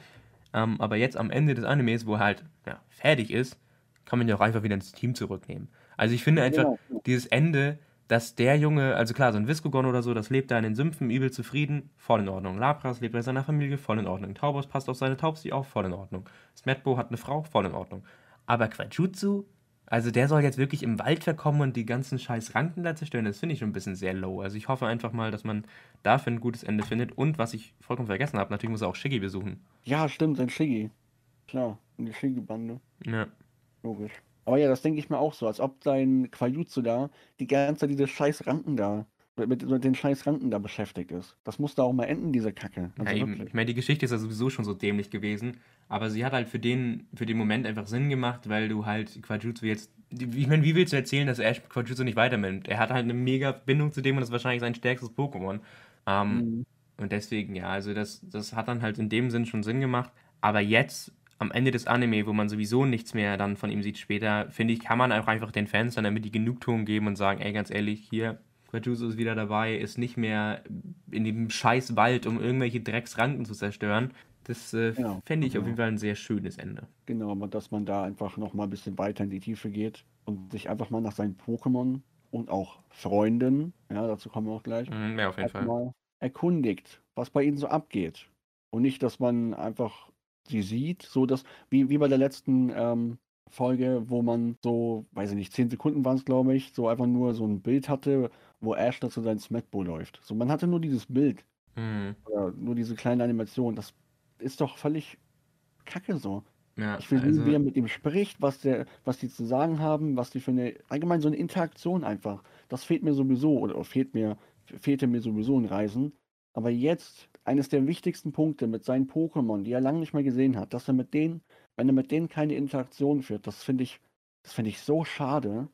Ähm, aber jetzt am Ende des Animes, wo er halt ja, fertig ist, kann man ja auch einfach wieder ins Team zurücknehmen. Also ich finde einfach, Genau, genau. dieses Ende, dass der Junge, also klar, so ein Viscogon oder so, das lebt da in den Sümpfen, übel zufrieden, voll in Ordnung. Lapras lebt bei seiner Familie, voll in Ordnung. Taubos passt auf seine Taubsi auf, voll in Ordnung. Smetbo hat eine Frau, voll in Ordnung. Aber Quajutsu, also der soll jetzt wirklich im Wald verkommen und die ganzen scheiß Ranken da zerstören, das finde ich schon ein bisschen sehr low. Also ich hoffe einfach mal, dass man dafür ein gutes Ende findet. Und was ich vollkommen vergessen habe, natürlich muss er auch Shiggy besuchen. Ja, stimmt, sein Shiggy. Klar, und die Shiggy-Bande. Ja. Logisch. Aber ja, das denke ich mir auch so, als ob dein Quajutsu da die ganze Zeit diese scheiß Ranken da, mit, mit den scheiß Ranken da beschäftigt ist. Das muss da auch mal enden, diese Kacke. Ja, Also eben. wirklich. Ich meine, die Geschichte ist ja sowieso schon so dämlich gewesen, aber sie hat halt für den, für den Moment einfach Sinn gemacht, weil du halt Quajutsu jetzt. Ich meine, wie willst du erzählen, dass Ash Quajutsu nicht weiternimmt? Er hat halt eine mega Bindung zu dem und das ist wahrscheinlich sein stärkstes Pokémon. Ähm, Mhm. Und deswegen, ja, also das, das hat dann halt in dem Sinn schon Sinn gemacht. Aber jetzt, am Ende des Anime, wo man sowieso nichts mehr dann von ihm sieht später, finde ich, kann man auch einfach den Fans dann damit die Genugtuung geben und sagen, ey, ganz ehrlich, hier, Quajutsu ist wieder dabei, ist nicht mehr in dem scheiß Wald, um irgendwelche Drecksranken zu zerstören. Das äh, Genau, fände ich auf genau. jeden Fall ein sehr schönes Ende. Genau, aber dass man da einfach noch mal ein bisschen weiter in die Tiefe geht und sich einfach mal nach seinen Pokémon und auch Freunden, ja, dazu kommen wir auch gleich, Mhm, ja, auf jeden Fall. mal erkundigt, was bei ihnen so abgeht. Und nicht, dass man einfach sie sieht, so dass, wie, wie bei der letzten ähm, Folge, wo man so, weiß ich nicht, 10 Sekunden waren es, glaube ich, so einfach nur so ein Bild hatte, wo Ash da zu seinem Smetbo läuft. So, man hatte nur dieses Bild, Mhm. oder nur diese kleine Animation. Das ist doch völlig kacke so. Ja, Ich will sehen, also, wie er mit ihm spricht, was der, was die zu sagen haben, was die für eine, allgemein so eine Interaktion einfach. Das fehlt mir sowieso, oder fehlt mir, fehlte mir sowieso in Reisen. Aber jetzt, eines der wichtigsten Punkte mit seinen Pokémon, die er lange nicht mehr gesehen hat, dass er mit denen, wenn er mit denen keine Interaktion führt, das finde ich, das finde ich so schade.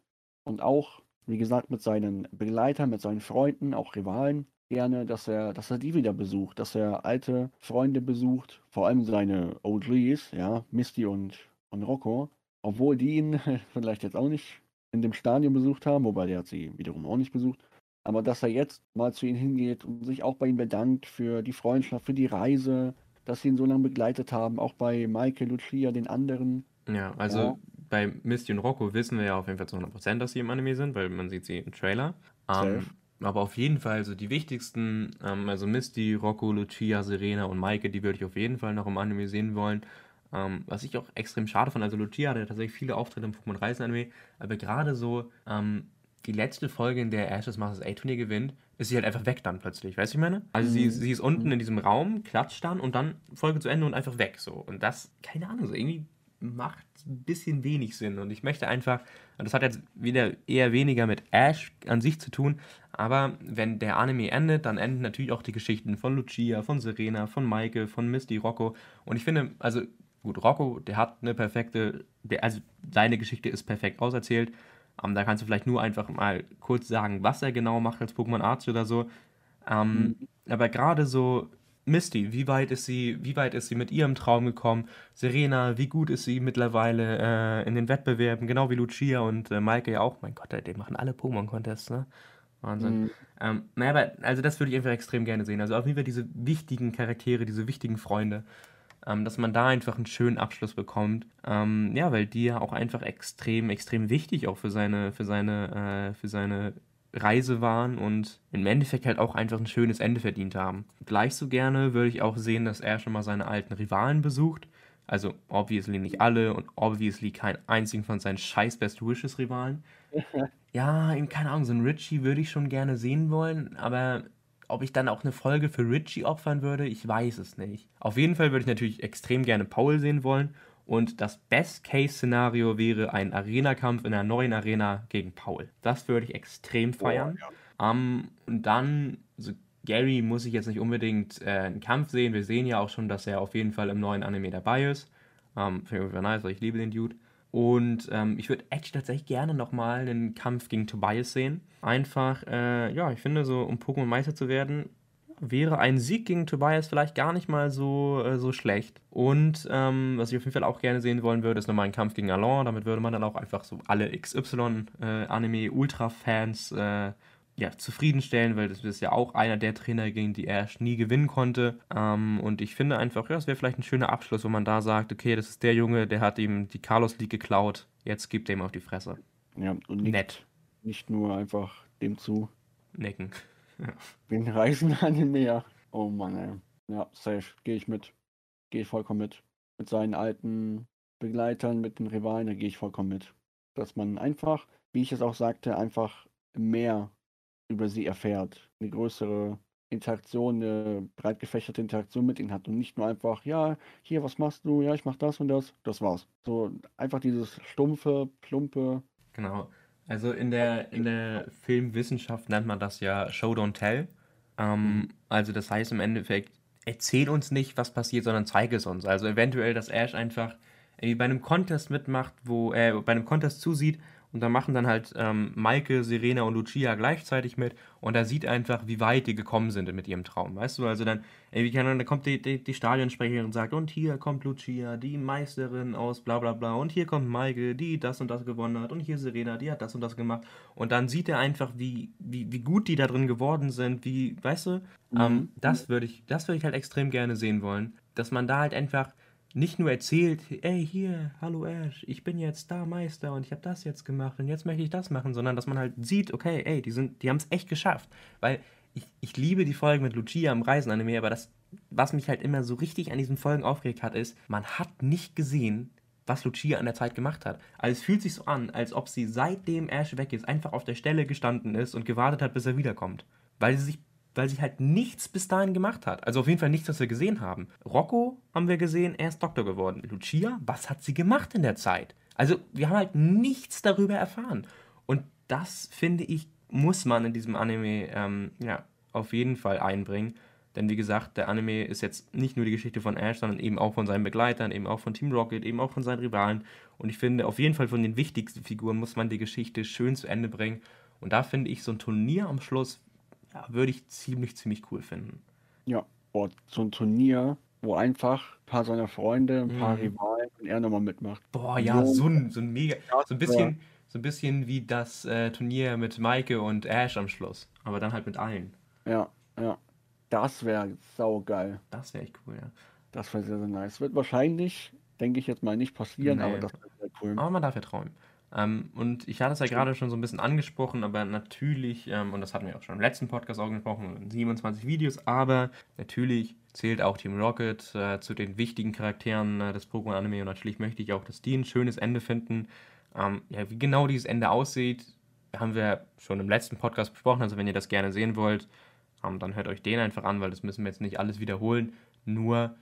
Und auch, wie gesagt, mit seinen Begleitern, mit seinen Freunden, auch Rivalen, gerne, dass er, dass er die wieder besucht, dass er alte Freunde besucht, vor allem seine OGs, ja, Misty und, und Rocco, obwohl die ihn (laughs) vielleicht jetzt auch nicht in dem Stadion besucht haben, wobei der hat sie wiederum auch nicht besucht, aber dass er jetzt mal zu ihnen hingeht und sich auch bei ihnen bedankt für die Freundschaft, für die Reise, dass sie ihn so lange begleitet haben, auch bei Maike, Lucia, den anderen. ja, also Ja. bei Misty und Rocco wissen wir ja auf jeden Fall zu 100%, dass sie im Anime sind, weil man sieht sie im Trailer. Ähm, aber auf jeden Fall so die wichtigsten, ähm, also Misty, Rocco, Lucia, Serena und Maike, die würde ich auf jeden Fall noch im Anime sehen wollen. Ähm, was ich auch extrem schade fand, also Lucia hatte tatsächlich viele Auftritte im Pokémon Reisen Anime, aber gerade so ähm, die letzte Folge, in der Ash das Masters 8 Turnier gewinnt, ist sie halt einfach weg dann plötzlich, weißt du, ich meine? Also sie, Mhm. sie ist unten in diesem Raum, klatscht dann und dann Folge zu Ende und einfach weg, so. Und das, keine Ahnung, so irgendwie macht ein bisschen wenig Sinn. Und ich möchte einfach, das hat jetzt wieder eher weniger mit Ash an sich zu tun, aber wenn der Anime endet, dann enden natürlich auch die Geschichten von Lucia, von Serena, von Maike, von Misty, Rocco. Und ich finde, also gut, Rocco, der hat eine perfekte, der, also seine Geschichte ist perfekt auserzählt. Ähm, da kannst du vielleicht nur einfach mal kurz sagen, was er genau macht als Pokémon Arzt oder so. Um, mhm. Aber gerade so Misty, wie weit ist sie, wie weit ist sie mit ihrem Traum gekommen? Serena, wie gut ist sie mittlerweile äh, in den Wettbewerben, genau wie Lucia und äh, Maike ja auch. Mein Gott, die machen alle Pokémon-Contests, ne? Wahnsinn. Mhm. Ähm, naja, aber also das würde ich einfach extrem gerne sehen. Also auf jeden Fall diese wichtigen Charaktere, diese wichtigen Freunde, ähm, dass man da einfach einen schönen Abschluss bekommt. Ähm, ja, weil die ja auch einfach extrem, extrem wichtig auch für seine, für seine, äh, für seine Reise waren und im Endeffekt halt auch einfach ein schönes Ende verdient haben. Gleich so gerne würde ich auch sehen, dass er schon mal seine alten Rivalen besucht. Also obviously nicht alle und obviously keinen einzigen von seinen scheiß Best Wishes Rivalen. (laughs) ja, in, keine Ahnung, so ein Richie würde ich schon gerne sehen wollen, aber ob ich dann auch eine Folge für Richie opfern würde, ich weiß es nicht. Auf jeden Fall würde ich natürlich extrem gerne Paul sehen wollen und das Best-Case-Szenario wäre ein Arena-Kampf in einer neuen Arena gegen Paul. Das würde ich extrem feiern. Oh, ja. um, und dann, so Gary muss ich jetzt nicht unbedingt äh, einen Kampf sehen. Wir sehen ja auch schon, dass er auf jeden Fall im neuen Anime dabei ist. Um, Finde ich nice, weil ich liebe den Dude. Und ähm, ich würde echt tatsächlich gerne nochmal einen Kampf gegen Tobias sehen. Einfach, äh, ja, ich finde, so um Pokémon Meister zu werden, wäre ein Sieg gegen Tobias vielleicht gar nicht mal so, äh, so schlecht. Und ähm, was ich auf jeden Fall auch gerne sehen wollen würde, ist nochmal ein Kampf gegen Alon. Damit würde man dann auch einfach so alle XY-Anime-Ultra-Fans äh, ja, zufriedenstellen, weil das ist ja auch einer der Trainer, gegen die er nie gewinnen konnte. Ähm, und ich finde einfach, ja, es wäre vielleicht ein schöner Abschluss, wo man da sagt, okay, das ist der Junge, der hat ihm die Carlos League geklaut, jetzt gibt er ihm auf die Fresse. Ja, und nicht, Nett. Nicht nur einfach dem zu necken. (laughs) Ja. Wegen Reisen an dem Meer. Oh Mann, ey. Ja, safe. Gehe ich mit. Gehe ich vollkommen mit. Mit seinen alten Begleitern, mit den Rivalen, da gehe ich vollkommen mit. Dass man einfach, wie ich es auch sagte, einfach mehr über sie erfährt. Eine größere Interaktion, eine breit gefächerte Interaktion mit ihnen hat und nicht nur einfach, ja, hier, was machst du? Ja, ich mach das und das. Das war's. So einfach dieses stumpfe, plumpe. Genau. Also in der, in der Filmwissenschaft nennt man das ja Show Don't Tell. Ähm, mhm. also das heißt im Endeffekt, erzähl uns nicht, was passiert, sondern zeig es uns. Also eventuell, dass Ash einfach bei einem Contest mitmacht, wo er bei einem Contest zusieht und da machen dann halt ähm, Maike, Serena und Lucia gleichzeitig mit. Und er sieht einfach, wie weit die gekommen sind mit ihrem Traum. Weißt du, also dann, ey, dann kommt die, die, die Stadionsprecherin und sagt, und hier kommt Lucia, die Meisterin aus bla bla bla. Und hier kommt Maike, die das und das gewonnen hat. Und hier Serena, die hat das und das gemacht. Und dann sieht er einfach, wie, wie, wie gut die da drin geworden sind. Wie, weißt du, mhm. ähm, das würde ich, das würde ich halt extrem gerne sehen wollen. Dass man da halt einfach nicht nur erzählt, ey, hier, hallo Ash, ich bin jetzt da Meister und ich habe das jetzt gemacht und jetzt möchte ich das machen, sondern dass man halt sieht, okay, ey, die, die haben es echt geschafft. Weil ich, ich liebe die Folgen mit Lucia am Reisen-Anime, aber das, was mich halt immer so richtig an diesen Folgen aufgeregt hat, ist, man hat nicht gesehen, was Lucia an der Zeit gemacht hat. Also es fühlt sich so an, als ob sie seitdem Ash weg ist, einfach auf der Stelle gestanden ist und gewartet hat, bis er wiederkommt. Weil sie sich weil sie halt nichts bis dahin gemacht hat. Also auf jeden Fall nichts, was wir gesehen haben. Rocco haben wir gesehen, er ist Doktor geworden. Lucia, was hat sie gemacht in der Zeit? Also wir haben halt nichts darüber erfahren. Und das, finde ich, muss man in diesem Anime ähm, ja, auf jeden Fall einbringen. Denn wie gesagt, der Anime ist jetzt nicht nur die Geschichte von Ash, sondern eben auch von seinen Begleitern, eben auch von Team Rocket, eben auch von seinen Rivalen. Und ich finde, auf jeden Fall von den wichtigsten Figuren muss man die Geschichte schön zu Ende bringen. Und da finde ich so ein Turnier am Schluss würde ich ziemlich, ziemlich cool finden. Ja, boah, so ein Turnier, wo einfach ein paar seiner Freunde, ein paar mm. Rivalen und er nochmal mitmacht. Boah, ja, so, so ein, so ein mega, so ein bisschen, so ein bisschen wie das äh, Turnier mit Maike und Ash am Schluss, aber dann halt mit allen. Ja, ja. Das wäre saugeil. Das wäre echt cool, ja. Das wäre sehr, sehr nice. Wird wahrscheinlich, denke ich jetzt mal, nicht passieren, nee. aber das wäre sehr cool. Aber man darf ja träumen. Ähm, und ich hatte es ja gerade schon so ein bisschen angesprochen, aber natürlich, ähm, und das hatten wir auch schon im letzten Podcast auch gesprochen, 27 Videos, aber natürlich zählt auch Team Rocket äh, zu den wichtigen Charakteren äh, des Pokémon-Anime und natürlich möchte ich auch, dass die ein schönes Ende finden. Ähm, ja, wie genau dieses Ende aussieht, haben wir schon im letzten Podcast besprochen, also wenn ihr das gerne sehen wollt, ähm, dann hört euch den einfach an, weil das müssen wir jetzt nicht alles wiederholen. Nur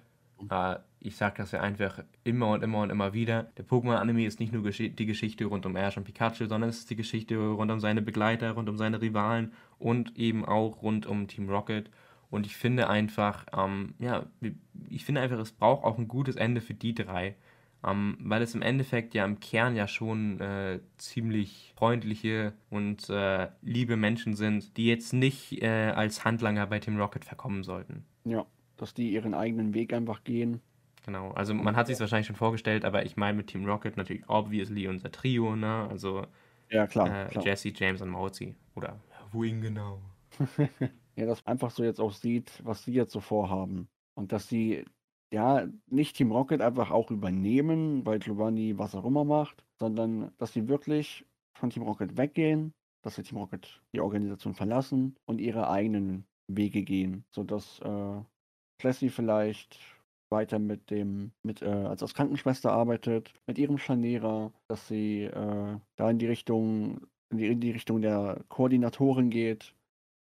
Äh, ich sage das ja einfach immer und immer und immer wieder. Der Pokémon-Anime ist nicht nur gesch die Geschichte rund um Ash und Pikachu, sondern es ist die Geschichte rund um seine Begleiter, rund um seine Rivalen und eben auch rund um Team Rocket. Und ich finde einfach, ähm, ja, ich finde einfach, es braucht auch ein gutes Ende für die drei. Ähm, weil es im Endeffekt ja im Kern ja schon äh, ziemlich freundliche und äh, liebe Menschen sind, die jetzt nicht äh, als Handlanger bei Team Rocket verkommen sollten. Ja, dass die ihren eigenen Weg einfach gehen. Genau, also man hat sich wahrscheinlich schon vorgestellt, aber ich meine mit Team Rocket natürlich obviously unser Trio, ne? Also ja, klar, äh, klar. Jesse, James und Mauzi. Oder wohin genau? (laughs) ja, dass einfach so jetzt auch sieht, was sie jetzt so vorhaben. Und dass sie ja, nicht Team Rocket einfach auch übernehmen, weil Giovanni was auch immer macht, sondern dass sie wirklich von Team Rocket weggehen, dass sie Team Rocket die Organisation verlassen und ihre eigenen Wege gehen, sodass äh, Jessie vielleicht weiter mit dem, mit, äh, als, als Krankenschwester arbeitet, mit ihrem Scharnierer, dass sie äh, da in die Richtung, in die, in die Richtung der Koordinatorin geht,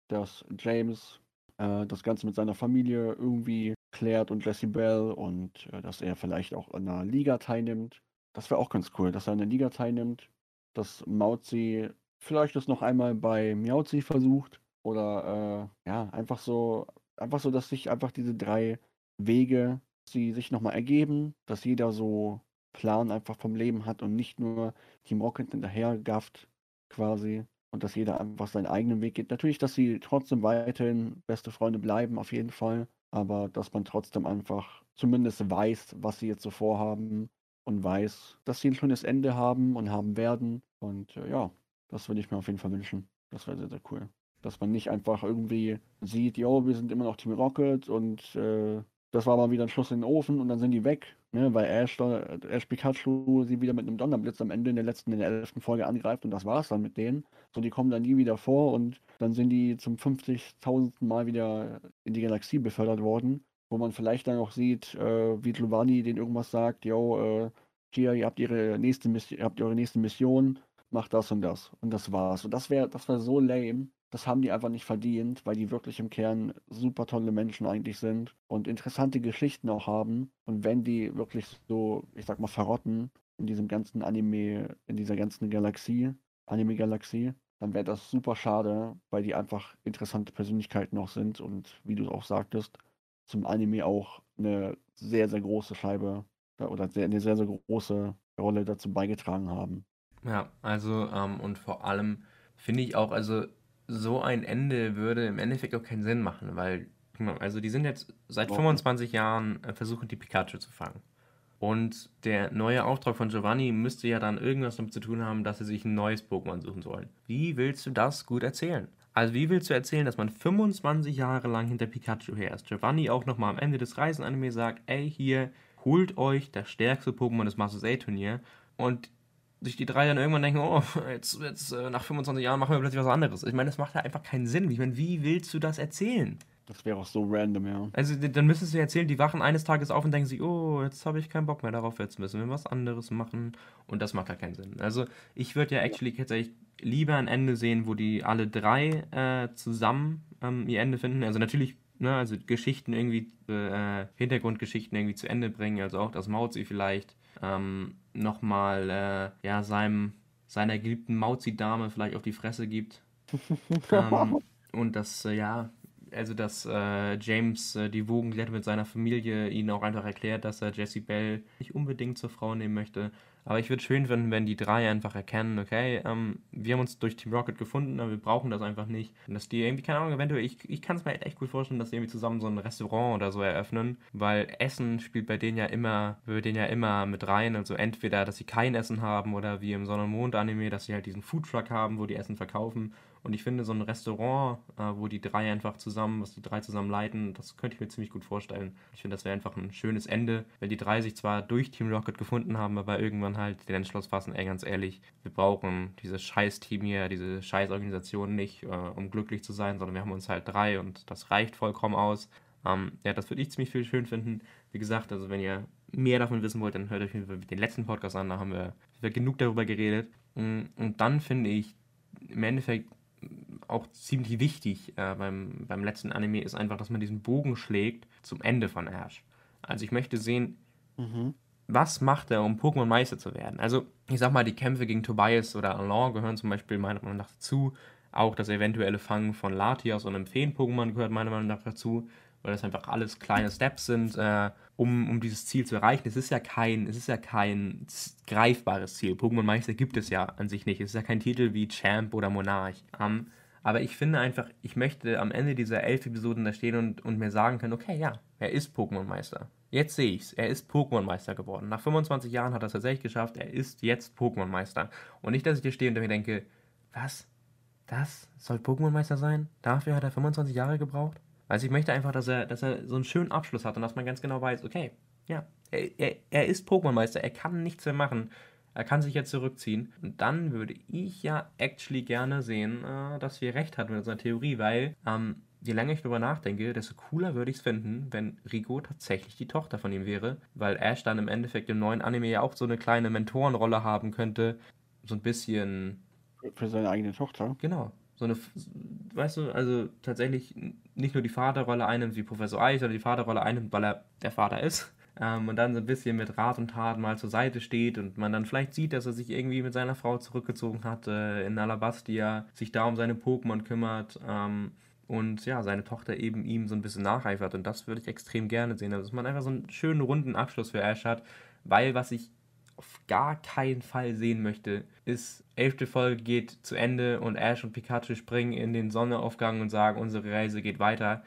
dass James äh, das Ganze mit seiner Familie irgendwie klärt und Jesse Bell und äh, dass er vielleicht auch an einer Liga teilnimmt. Das wäre auch ganz cool, dass er an der Liga teilnimmt, dass Mauzi vielleicht das noch einmal bei Miauzi versucht oder äh, ja, einfach so, einfach so, dass sich einfach diese drei Wege, sie sich nochmal ergeben, dass jeder so Plan einfach vom Leben hat und nicht nur Team Rocket hinterher gafft quasi und dass jeder einfach seinen eigenen Weg geht. Natürlich, dass sie trotzdem weiterhin beste Freunde bleiben, auf jeden Fall, aber dass man trotzdem einfach zumindest weiß, was sie jetzt so vorhaben und weiß, dass sie ein schönes Ende haben und haben werden. Und äh, ja, das würde ich mir auf jeden Fall wünschen. Das wäre sehr, sehr cool. Dass man nicht einfach irgendwie sieht, jo, wir sind immer noch Team Rocket und äh, das war mal wieder ein Schuss in den Ofen und dann sind die weg, ne, weil Ash, Ash Pikachu sie wieder mit einem Donnerblitz am Ende in der letzten, in der elften Folge angreift und das war's dann mit denen. So, die kommen dann nie wieder vor und dann sind die zum 50.000. Mal wieder in die Galaxie befördert worden, wo man vielleicht dann auch sieht, äh, wie Giovanni den irgendwas sagt, yo, äh, hier, ihr habt ihre nächste Mission, habt eure nächste Mission, macht das und das. Und das war's. Und das wäre, das wäre so lame. Das haben die einfach nicht verdient, weil die wirklich im Kern super tolle Menschen eigentlich sind und interessante Geschichten auch haben. Und wenn die wirklich so, ich sag mal, verrotten in diesem ganzen Anime, in dieser ganzen Galaxie, Anime-Galaxie, dann wäre das super schade, weil die einfach interessante Persönlichkeiten noch sind und wie du auch sagtest, zum Anime auch eine sehr, sehr große Scheibe oder eine sehr, sehr große Rolle dazu beigetragen haben. Ja, also ähm, und vor allem finde ich auch, also so ein Ende würde im Endeffekt auch keinen Sinn machen, weil, also die sind jetzt seit 25 Jahren äh, versuchen, die Pikachu zu fangen. Und der neue Auftrag von Giovanni müsste ja dann irgendwas damit zu tun haben, dass sie sich ein neues Pokémon suchen sollen. Wie willst du das gut erzählen? Also wie willst du erzählen, dass man 25 Jahre lang hinter Pikachu her ist? Giovanni auch nochmal am Ende des Reisenanime sagt, ey, hier, holt euch das stärkste Pokémon des Masters A-Turnier und sich die drei dann irgendwann denken, oh, jetzt, jetzt äh, nach 25 Jahren machen wir plötzlich was anderes. Ich meine, das macht ja einfach keinen Sinn. Ich meine, wie willst du das erzählen? Das wäre auch so random, ja. Also dann müsstest du erzählen, die wachen eines Tages auf und denken sich, oh, jetzt habe ich keinen Bock mehr darauf, jetzt müssen wir was anderes machen. Und das macht halt keinen Sinn. Also ich würde ja actually tatsächlich lieber ein Ende sehen, wo die alle drei äh, zusammen ähm, ihr Ende finden. Also natürlich, ne, also Geschichten irgendwie, äh, Hintergrundgeschichten irgendwie zu Ende bringen. Also auch, dass Mauzi vielleicht ähm, nochmal äh, ja, seinem, seiner geliebten Mauzi-Dame vielleicht auf die Fresse gibt. (laughs) ähm, und dass, äh, ja, also dass äh, James äh, die Wogen glättet mit seiner Familie, ihnen auch einfach erklärt, dass er Jesse Bell nicht unbedingt zur Frau nehmen möchte. Aber ich würde schön finden, wenn die drei einfach erkennen, okay, ähm, wir haben uns durch Team Rocket gefunden, aber wir brauchen das einfach nicht. Und dass die irgendwie, keine Ahnung, eventuell, ich, ich kann es mir echt gut vorstellen, dass die irgendwie zusammen so ein Restaurant oder so eröffnen, weil Essen spielt bei denen ja immer, bei denen ja immer mit rein. Also entweder, dass sie kein Essen haben oder wie im Sonne- und Mond-Anime, dass sie halt diesen Foodtruck haben, wo die Essen verkaufen. Und ich finde, so ein Restaurant, äh, wo die drei einfach zusammen, was die drei zusammen leiten, das könnte ich mir ziemlich gut vorstellen. Ich finde, das wäre einfach ein schönes Ende, wenn die drei sich zwar durch Team Rocket gefunden haben, aber irgendwann halt den Entschluss fassen, ey, ganz ehrlich, wir brauchen dieses scheiß Team hier, diese scheiß Organisation nicht, äh, um glücklich zu sein, sondern wir haben uns halt drei und das reicht vollkommen aus. Ähm, ja, das würde ich ziemlich viel schön finden. Wie gesagt, also wenn ihr mehr davon wissen wollt, dann hört euch den letzten Podcast an, da haben wir, wir genug darüber geredet. Mm, und dann finde ich im Endeffekt auch ziemlich wichtig äh, beim, beim letzten Anime ist einfach, dass man diesen Bogen schlägt zum Ende von Ash. Also ich möchte sehen, Mhm. was macht er, um Pokémon Meister zu werden? Also, ich sag mal, die Kämpfe gegen Tobias oder Alain gehören zum Beispiel meiner Meinung nach dazu. Auch das eventuelle Fangen von Latias und einem Feen-Pokémon gehört meiner Meinung nach dazu, weil das einfach alles kleine Steps sind, äh, um, um dieses Ziel zu erreichen. Es ist ja kein, es ist ja kein greifbares Ziel. Pokémon Meister gibt es ja an sich nicht. Es ist ja kein Titel wie Champ oder Monarch. Ähm, aber ich finde einfach, ich möchte am Ende dieser elf Episoden da stehen und, und mir sagen können, okay, ja, er ist Pokémon-Meister. Jetzt sehe ich's. Er ist Pokémon-Meister geworden. Nach 25 Jahren hat er es tatsächlich geschafft. Er ist jetzt Pokémon-Meister. Und nicht, dass ich hier stehe und mir denke, was? Das soll Pokémon-Meister sein? Dafür hat er 25 Jahre gebraucht? Also ich möchte einfach, dass er, dass er so einen schönen Abschluss hat und dass man ganz genau weiß, okay, ja, er, er, er ist Pokémon-Meister, er kann nichts mehr machen. Er kann sich jetzt zurückziehen. Und dann würde ich ja actually gerne sehen, äh, dass wir recht hatten mit unserer Theorie, weil ähm, je länger ich darüber nachdenke, desto cooler würde ich es finden, wenn Rico tatsächlich die Tochter von ihm wäre, weil Ash dann im Endeffekt im neuen Anime ja auch so eine kleine Mentorenrolle haben könnte. So ein bisschen Für seine eigene Tochter. Genau. So eine, weißt du, also tatsächlich nicht nur die Vaterrolle einnimmt wie Professor Eich, sondern die Vaterrolle einnimmt, weil er der Vater ist. Ähm, und dann so ein bisschen mit Rat und Tat mal zur Seite steht und man dann vielleicht sieht, dass er sich irgendwie mit seiner Frau zurückgezogen hat äh, in Alabastia, sich da um seine Pokémon kümmert ähm, und ja, seine Tochter eben ihm so ein bisschen nacheifert. Und das würde ich extrem gerne sehen. Also, dass man einfach so einen schönen runden Abschluss für Ash hat, weil was ich auf gar keinen Fall sehen möchte, ist, elfte Folge geht zu Ende und Ash und Pikachu springen in den Sonnenaufgang und sagen, unsere Reise geht weiter,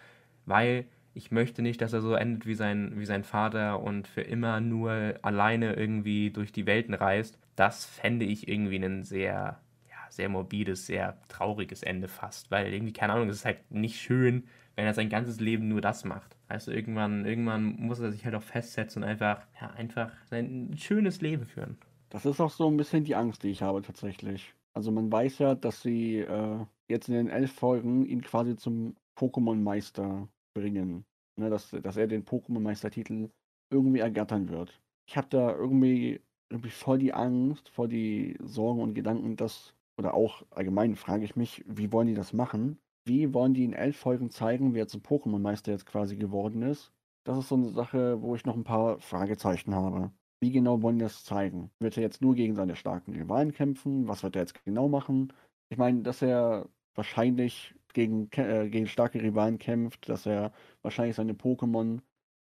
weil ich möchte nicht, dass er so endet wie sein, wie sein Vater und für immer nur alleine irgendwie durch die Welten reist. Das fände ich irgendwie ein sehr, ja, sehr morbides, sehr trauriges Ende fast, weil irgendwie, keine Ahnung, es ist halt nicht schön, wenn er sein ganzes Leben nur das macht. Also irgendwann, irgendwann muss er sich halt auch festsetzen und einfach, ja, einfach sein schönes Leben führen. Das ist auch so ein bisschen die Angst, die ich habe tatsächlich. Also man weiß ja, dass sie äh, jetzt in den elf Folgen ihn quasi zum Pokémon-Meister bringen. Ne, dass, dass er den Pokémon-Meistertitel irgendwie ergattern wird. Ich habe da irgendwie, irgendwie voll die Angst, voll die Sorgen und Gedanken, dass, oder auch allgemein frage ich mich, wie wollen die das machen? Wie wollen die in elf Folgen zeigen, wie er zum Pokémon-Meister jetzt quasi geworden ist? Das ist so eine Sache, wo ich noch ein paar Fragezeichen habe. Wie genau wollen die das zeigen? Wird er jetzt nur gegen seine starken Rivalen kämpfen? Was wird er jetzt genau machen? Ich meine, dass er wahrscheinlich gegen, äh, gegen starke Rivalen kämpft, dass er wahrscheinlich seine Pokémon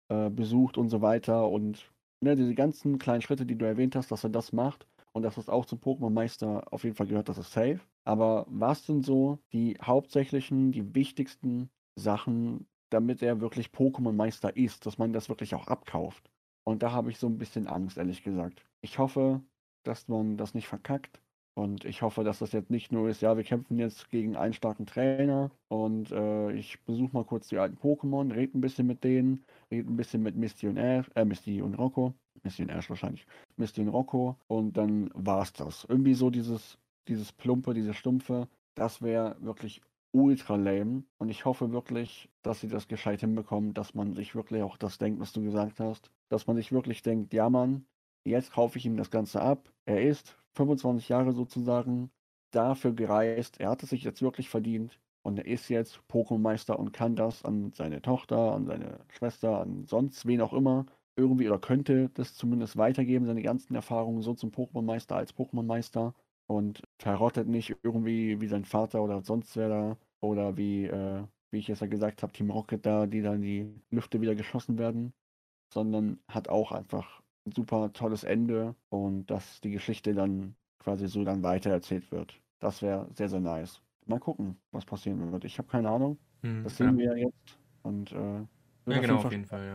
äh, besucht und so weiter und ne, diese ganzen kleinen Schritte, die du erwähnt hast, dass er das macht und dass es auch zum Pokémon-Meister auf jeden Fall gehört, das ist safe. Aber was sind so die hauptsächlichen, die wichtigsten Sachen, damit er wirklich Pokémon-Meister ist, dass man das wirklich auch abkauft? Und da habe ich so ein bisschen Angst, ehrlich gesagt. Ich hoffe, dass man das nicht verkackt. Und ich hoffe, dass das jetzt nicht nur ist, ja, wir kämpfen jetzt gegen einen starken Trainer und äh, ich besuche mal kurz die alten Pokémon, rede ein bisschen mit denen, rede ein bisschen mit Misty und Ash, äh, Misty und Rocco, Misty und Ash wahrscheinlich, Misty und Rocco und dann war's das. Irgendwie so dieses, dieses Plumpe, dieses Stumpfe, das wäre wirklich ultra lame und ich hoffe wirklich, dass sie das gescheit hinbekommen, dass man sich wirklich auch das denkt, was du gesagt hast, dass man sich wirklich denkt, ja Mann, jetzt kaufe ich ihm das Ganze ab, er ist 25 Jahre sozusagen dafür gereist. Er hat es sich jetzt wirklich verdient und er ist jetzt Pokémon-Meister und kann das an seine Tochter, an seine Schwester, an sonst wen auch immer irgendwie oder könnte das zumindest weitergeben, seine ganzen Erfahrungen so zum Pokémon-Meister als Pokémon-Meister und verrottet nicht irgendwie wie sein Vater oder sonst wer da oder wie, äh, wie ich jetzt ja gesagt habe, Team Rocket da, die dann die Lüfte wieder geschossen werden, sondern hat auch einfach ein super tolles Ende und dass die Geschichte dann quasi so dann weitererzählt wird. Das wäre sehr, sehr nice. Mal gucken, was passieren wird. Ich habe keine Ahnung. Hm, Das ja. sehen wir ja jetzt. Und äh, Ja, genau, auf jeden Fall,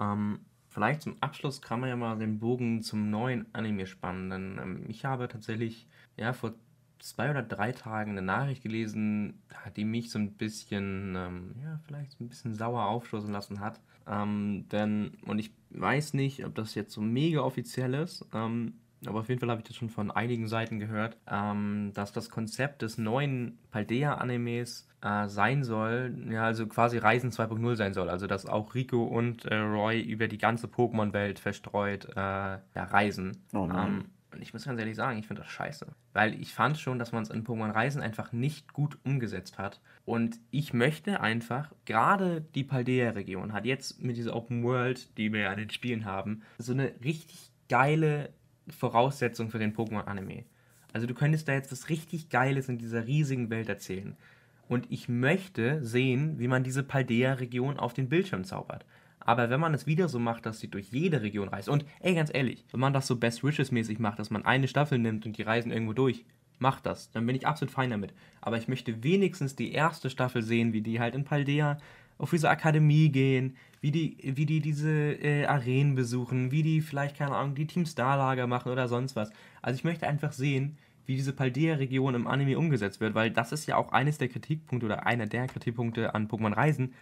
ja. Ähm, vielleicht zum Abschluss kann man ja mal den Bogen zum neuen Anime spannen, denn ähm, ich habe tatsächlich, ja, vor zwei oder drei Tagen eine Nachricht gelesen, die mich so ein bisschen, ähm, ja, vielleicht so ein bisschen sauer aufstoßen lassen hat. Ähm, denn, und ich weiß nicht, ob das jetzt so mega offiziell ist, ähm, aber auf jeden Fall habe ich das schon von einigen Seiten gehört, ähm, dass das Konzept des neuen Paldea-Animes äh, sein soll, ja, also quasi Reisen 2.0 sein soll. Also, dass auch Rico und äh, Roy über die ganze Pokémon-Welt verstreut äh, ja, reisen. Oh nein. Und ich muss ganz ehrlich sagen, ich finde das scheiße. Weil ich fand schon, dass man es in Pokémon Reisen einfach nicht gut umgesetzt hat. Und ich möchte einfach, gerade die Paldea-Region hat jetzt mit dieser Open World, die wir ja in den Spielen haben, so eine richtig geile Voraussetzung für den Pokémon-Anime. Also du könntest da jetzt was richtig Geiles in dieser riesigen Welt erzählen. Und ich möchte sehen, wie man diese Paldea-Region auf den Bildschirm zaubert. Aber wenn man es wieder so macht, dass sie durch jede Region reist, und ey, ganz ehrlich, wenn man das so Best Wishes mäßig macht, dass man eine Staffel nimmt und die reisen irgendwo durch, macht das. Dann bin ich absolut fein damit. Aber ich möchte wenigstens die erste Staffel sehen, wie die halt in Paldea auf diese Akademie gehen, wie die, wie die diese äh, Arenen besuchen, wie die vielleicht, keine Ahnung, die Team Star-Lager machen oder sonst was. Also ich möchte einfach sehen, wie diese Paldea-Region im Anime umgesetzt wird, weil das ist ja auch eines der Kritikpunkte oder einer der Kritikpunkte an Pokémon Reisen,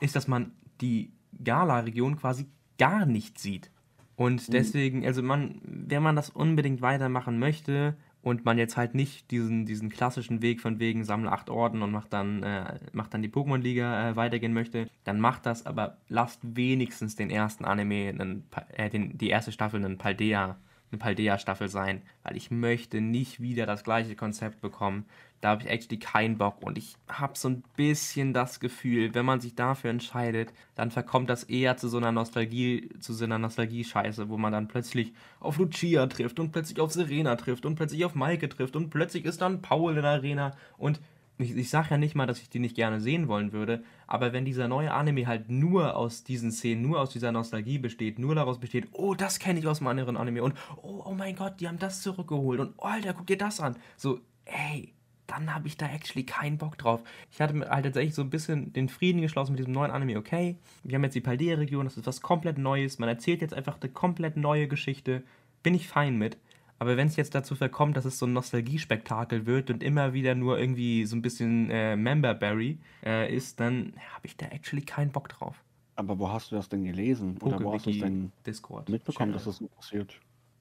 ist, dass man die Gala-Region quasi gar nicht sieht. Und mhm. deswegen, also man, wenn man das unbedingt weitermachen möchte und man jetzt halt nicht diesen, diesen klassischen Weg von wegen sammle acht Orden und macht dann, äh, macht dann die Pokémon-Liga äh, weitergehen möchte, dann macht das, aber lasst wenigstens den ersten Anime, einen, äh, den, die erste Staffel einen Paldea eine Paldea-Staffel sein, weil ich möchte nicht wieder das gleiche Konzept bekommen. Da habe ich actually keinen Bock und ich habe so ein bisschen das Gefühl, wenn man sich dafür entscheidet, dann verkommt das eher zu so einer Nostalgie, zu so einer Nostalgie-Scheiße, wo man dann plötzlich auf Lucia trifft und plötzlich auf Serena trifft und plötzlich auf Maike trifft und plötzlich ist dann Paul in der Arena und ich, ich sage ja nicht mal, dass ich die nicht gerne sehen wollen würde, aber wenn dieser neue Anime halt nur aus diesen Szenen, nur aus dieser Nostalgie besteht, nur daraus besteht, oh, das kenne ich aus einem anderen Anime und oh, oh mein Gott, die haben das zurückgeholt und oh, Alter, guck dir das an. So, ey, dann habe ich da actually keinen Bock drauf. Ich hatte halt tatsächlich so ein bisschen den Frieden geschlossen mit diesem neuen Anime. Okay, wir haben jetzt die Paldea-Region, das ist was komplett Neues. Man erzählt jetzt einfach eine komplett neue Geschichte. Bin ich fein mit. Aber wenn es jetzt dazu verkommt, dass es so ein Nostalgiespektakel wird und immer wieder nur irgendwie so ein bisschen äh, Memberberry äh, ist, dann habe ich da actually keinen Bock drauf. Aber wo hast du das denn gelesen? Poke Oder wo hast du es denn Discord mitbekommen, Channel. dass das so passiert?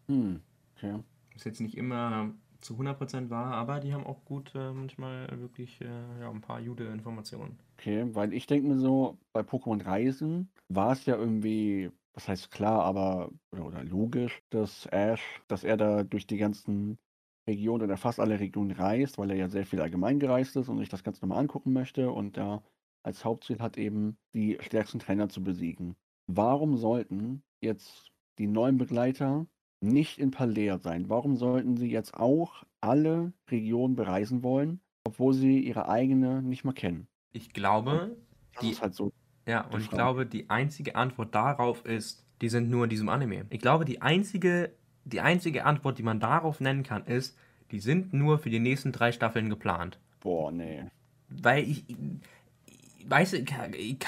Hm, okay. Ist jetzt nicht immer zu 100% wahr, aber die haben auch gut äh, manchmal wirklich äh, ja, ein paar jude Informationen. Okay, weil ich denke mir so, bei Pokémon Reisen war es ja irgendwie was heißt klar, aber oder, oder logisch, dass Ash, dass er da durch die ganzen Regionen oder fast alle Regionen reist, weil er ja sehr viel allgemein gereist ist und sich das Ganze nochmal angucken möchte und da als Hauptziel hat eben die stärksten Trainer zu besiegen. Warum sollten jetzt die neuen Begleiter nicht in Paldea sein? Warum sollten sie jetzt auch alle Regionen bereisen wollen, obwohl sie ihre eigene nicht mal kennen? Ich glaube, das die, ist halt so ja, und ich glaube, die einzige Antwort darauf ist, die sind nur in diesem Anime. Ich glaube, die einzige, die einzige Antwort, die man darauf nennen kann, ist, die sind nur für die nächsten drei Staffeln geplant. Boah, nee. Weil ich, ich weiß, ich kann, ich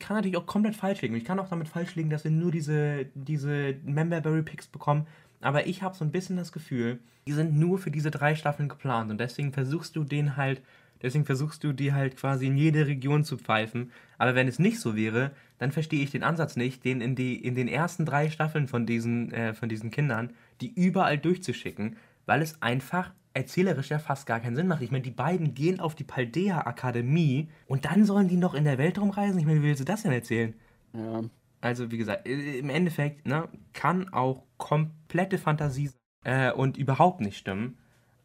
kann natürlich auch komplett falsch liegen. Ich kann auch damit falsch liegen, dass wir nur diese, diese Memberberry Picks bekommen. Aber ich habe so ein bisschen das Gefühl, die sind nur für diese drei Staffeln geplant. Und deswegen versuchst du den halt Deswegen versuchst du die halt quasi in jede Region zu pfeifen. Aber wenn es nicht so wäre, dann verstehe ich den Ansatz nicht, den in, die, in den ersten drei Staffeln von diesen, äh, von diesen Kindern, die überall durchzuschicken, weil es einfach erzählerisch ja fast gar keinen Sinn macht. Ich meine, die beiden gehen auf die Paldea Akademie und dann sollen die noch in der Welt rumreisen. Ich meine, wie willst du das denn erzählen? Ja. Also, wie gesagt, im Endeffekt ne, kann auch komplette Fantasie sein äh, und überhaupt nicht stimmen.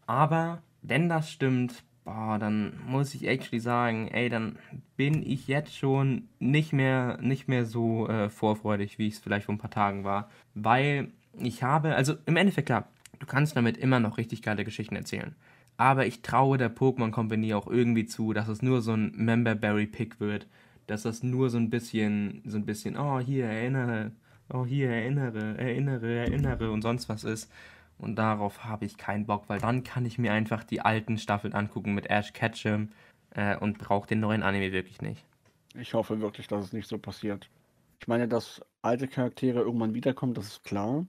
Aber wenn das stimmt, boah, dann muss ich actually sagen, ey, dann bin ich jetzt schon nicht mehr, nicht mehr so äh, vorfreudig, wie ich es vielleicht vor ein paar Tagen war. Weil ich habe, also im Endeffekt klar, du kannst damit immer noch richtig geile Geschichten erzählen. Aber ich traue der Pokémon Company auch irgendwie zu, dass es nur so ein Memberberry-Pick wird. Dass das nur so ein bisschen, so ein bisschen, oh, hier, erinnere, oh, hier, erinnere, erinnere, erinnere und sonst was ist. Und darauf habe ich keinen Bock, weil dann kann ich mir einfach die alten Staffeln angucken mit Ash Ketchum äh, und brauche den neuen Anime wirklich nicht. Ich hoffe wirklich, dass es nicht so passiert. Ich meine, dass alte Charaktere irgendwann wiederkommen, das ist klar.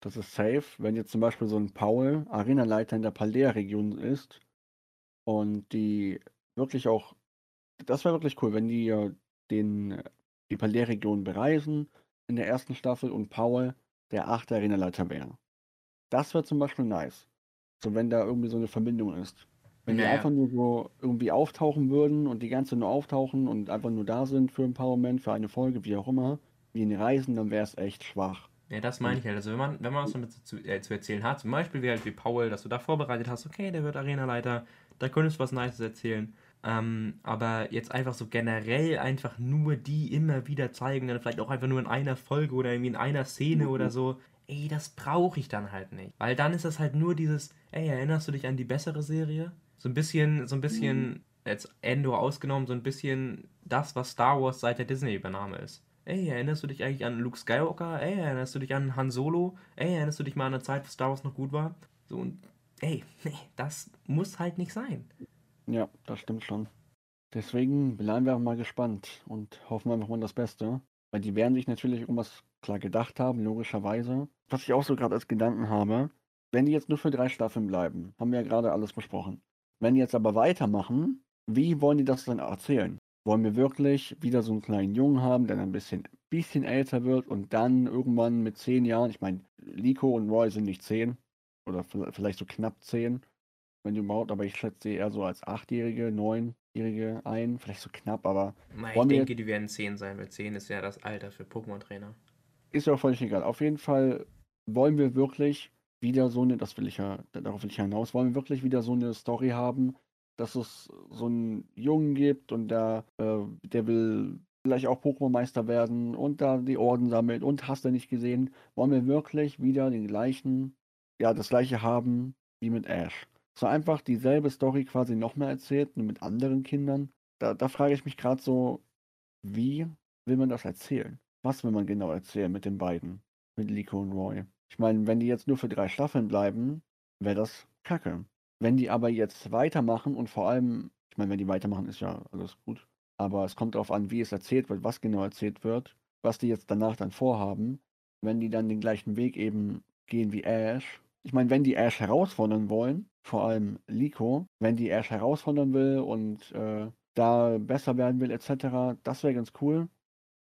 Das ist safe. Wenn jetzt zum Beispiel so ein Paul Arenaleiter in der Paldea-Region ist und die wirklich auch, das wäre wirklich cool, wenn die den, die Paldea-Region bereisen in der ersten Staffel und Paul der achte Arenaleiter wäre. Das wäre zum Beispiel nice. So, wenn da irgendwie so eine Verbindung ist. Wenn die einfach nur so irgendwie auftauchen würden und die ganze nur auftauchen und einfach nur da sind für Empowerment, für eine Folge, wie auch immer, wie in Reisen, dann wäre es echt schwach. Ja, das meine ich halt. Also wenn man, wenn man was damit zu, äh, zu erzählen hat, zum Beispiel wie halt wie Paul, dass du da vorbereitet hast, okay, der wird Arenaleiter, da könntest du was Nices erzählen. Ähm, aber jetzt einfach so generell einfach nur die immer wieder zeigen, dann vielleicht auch einfach nur in einer Folge oder irgendwie in einer Szene mhm. oder so. Ey, das brauche ich dann halt nicht. Weil dann ist das halt nur dieses, ey, erinnerst du dich an die bessere Serie? So ein bisschen, so ein bisschen, mhm. jetzt Endor ausgenommen, so ein bisschen das, was Star Wars seit der Disney-Übernahme ist. Ey, erinnerst du dich eigentlich an Luke Skywalker? Ey, erinnerst du dich an Han Solo? Ey, erinnerst du dich mal an eine Zeit, wo Star Wars noch gut war? So und ey, nee, das muss halt nicht sein. Ja, das stimmt schon. Deswegen bleiben wir mal gespannt und hoffen einfach mal das Beste. Weil die werden sich natürlich irgendwas klar gedacht haben, logischerweise. Was ich auch so gerade als Gedanken habe, wenn die jetzt nur für drei Staffeln bleiben, haben wir ja gerade alles besprochen. Wenn die jetzt aber weitermachen, wie wollen die das dann erzählen? wollen wir wirklich wieder so einen kleinen Jungen haben, der dann ein bisschen, bisschen älter wird und dann irgendwann mit zehn Jahren, ich meine, Lico und Roy sind nicht zehn oder vielleicht so knapp zehn, wenn überhaupt, aber ich schätze sie eher so als achtjährige, neunjährige ein, vielleicht so knapp, aber. Na, ich denke, die werden zehn sein, weil zehn ist ja das Alter für Pokémon-Trainer. Ist ja auch völlig egal. Auf jeden Fall wollen wir wirklich wieder so eine, das will ich ja, darauf will ich hinaus, wollen wir wirklich wieder so eine Story haben, dass es so einen Jungen gibt und der, äh, der will vielleicht auch Pokémon-Meister werden und da die Orden sammelt und hast du nicht gesehen, wollen wir wirklich wieder den gleichen, ja, das gleiche haben wie mit Ash. So einfach dieselbe Story quasi nochmal erzählt, nur mit anderen Kindern. Da, da frage ich mich gerade so, wie will man das erzählen? Was will man genau erzählen mit den beiden? Mit Liko und Roy? Ich meine, wenn die jetzt nur für drei Staffeln bleiben, wäre das kacke. Wenn die aber jetzt weitermachen und vor allem, ich meine, wenn die weitermachen, ist ja alles gut. Aber es kommt darauf an, wie es erzählt wird, was genau erzählt wird, was die jetzt danach dann vorhaben. Wenn die dann den gleichen Weg eben gehen wie Ash. Ich meine, wenn die Ash herausfordern wollen, vor allem Liko, wenn die Ash herausfordern will und äh, da besser werden will, etc., das wäre ganz cool.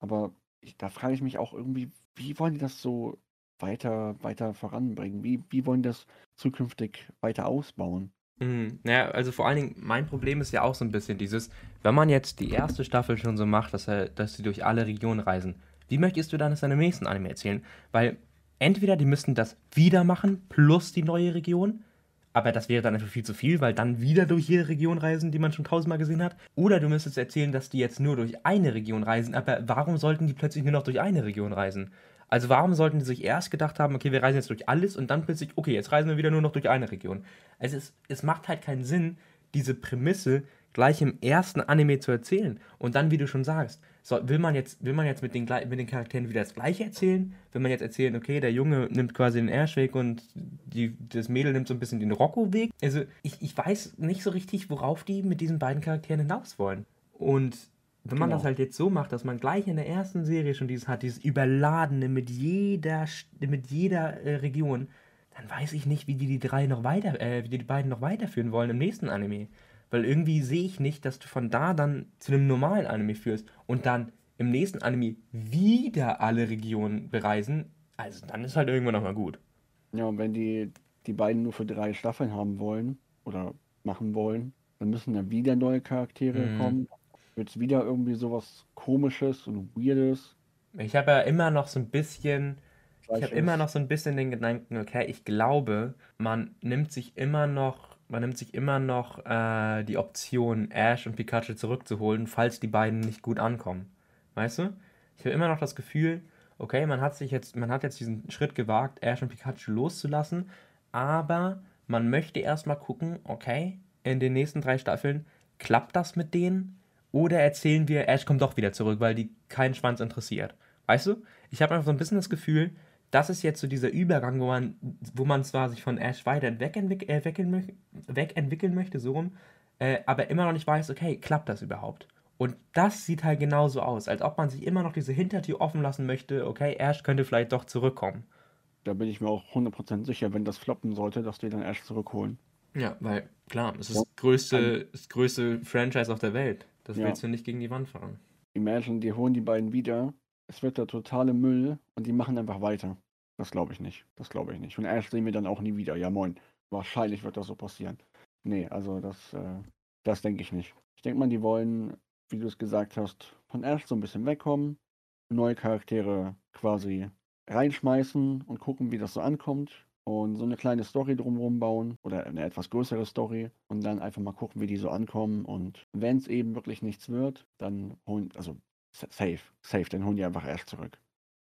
Aber ich, da frage ich mich auch irgendwie, wie wollen die das so weiter, weiter voranbringen? Wie, wie wollen das zukünftig weiter ausbauen? Mhm. Naja, also vor allen Dingen, mein Problem ist ja auch so ein bisschen dieses, wenn man jetzt die erste Staffel schon so macht, dass, er, dass sie durch alle Regionen reisen, wie möchtest du dann das in einem nächsten Anime erzählen? Weil entweder die müssten das wieder machen, plus die neue Region, aber das wäre dann einfach viel zu viel, weil dann wieder durch jede Region reisen, die man schon tausendmal gesehen hat. Oder du müsstest erzählen, dass die jetzt nur durch eine Region reisen, aber warum sollten die plötzlich nur noch durch eine Region reisen? Also warum sollten die sich erst gedacht haben, okay, wir reisen jetzt durch alles und dann plötzlich, okay, jetzt reisen wir wieder nur noch durch eine Region. Also es, es macht halt keinen Sinn, diese Prämisse gleich im ersten Anime zu erzählen. Und dann, wie du schon sagst, so, will man jetzt, will man jetzt mit, den, mit den Charakteren wieder das gleiche erzählen? Will man jetzt erzählen, okay, der Junge nimmt quasi den Ash-Weg und die, das Mädel nimmt so ein bisschen den Rocco-Weg? Also ich, ich weiß nicht so richtig, worauf die mit diesen beiden Charakteren hinaus wollen. Und wenn man genau. das halt jetzt so macht, dass man gleich in der ersten Serie schon dieses hat, dieses Überladene mit jeder, mit jeder äh, Region, dann weiß ich nicht, wie die die drei noch weiter, äh, wie die, die beiden noch weiterführen wollen im nächsten Anime. Weil irgendwie sehe ich nicht, dass du von da dann zu einem normalen Anime führst und dann im nächsten Anime wieder alle Regionen bereisen. Also dann ist halt irgendwann nochmal gut. Ja, und wenn die die beiden nur für drei Staffeln haben wollen oder machen wollen, dann müssen ja wieder neue Charaktere mhm. kommen wird es wieder irgendwie sowas komisches und weirdes. Ich habe ja immer noch so ein bisschen, ich habe immer noch so ein bisschen den Gedanken, okay, ich glaube, man nimmt sich immer noch, man nimmt sich immer noch äh, die Option, Ash und Pikachu zurückzuholen, falls die beiden nicht gut ankommen. Weißt du? Ich habe immer noch das Gefühl, okay, man hat sich jetzt, man hat jetzt diesen Schritt gewagt, Ash und Pikachu loszulassen, aber man möchte erstmal gucken, okay, in den nächsten drei Staffeln, klappt das mit denen? Oder erzählen wir, Ash kommt doch wieder zurück, weil die keinen Schwanz interessiert. Weißt du? Ich habe einfach so ein bisschen das Gefühl, das ist jetzt so dieser Übergang, wo man, wo man zwar sich von Ash weiter wegentwick äh, wegentwickeln möchte, so rum, äh, aber immer noch nicht weiß, okay, klappt das überhaupt? Und das sieht halt genauso aus, als ob man sich immer noch diese Hintertür offen lassen möchte, okay, Ash könnte vielleicht doch zurückkommen. Da bin ich mir auch 100% sicher, wenn das floppen sollte, dass die dann Ash zurückholen. Ja, weil, klar, es ist das größte, das größte Franchise auf der Welt. Das ja. willst du nicht gegen die Wand fahren. Imagine, die holen die beiden wieder. Es wird der totale Müll und die machen einfach weiter. Das glaube ich nicht. Das glaube ich nicht. Und Ash sehen wir dann auch nie wieder. Ja, moin. Wahrscheinlich wird das so passieren. Nee, also das, äh, das denke ich nicht. Ich denke mal, die wollen, wie du es gesagt hast, von Ash so ein bisschen wegkommen, neue Charaktere quasi reinschmeißen und gucken, wie das so ankommt und so eine kleine Story drumherum bauen oder eine etwas größere Story und dann einfach mal gucken, wie die so ankommen und wenn es eben wirklich nichts wird, dann holen also safe, safe, dann holen die einfach Ash zurück.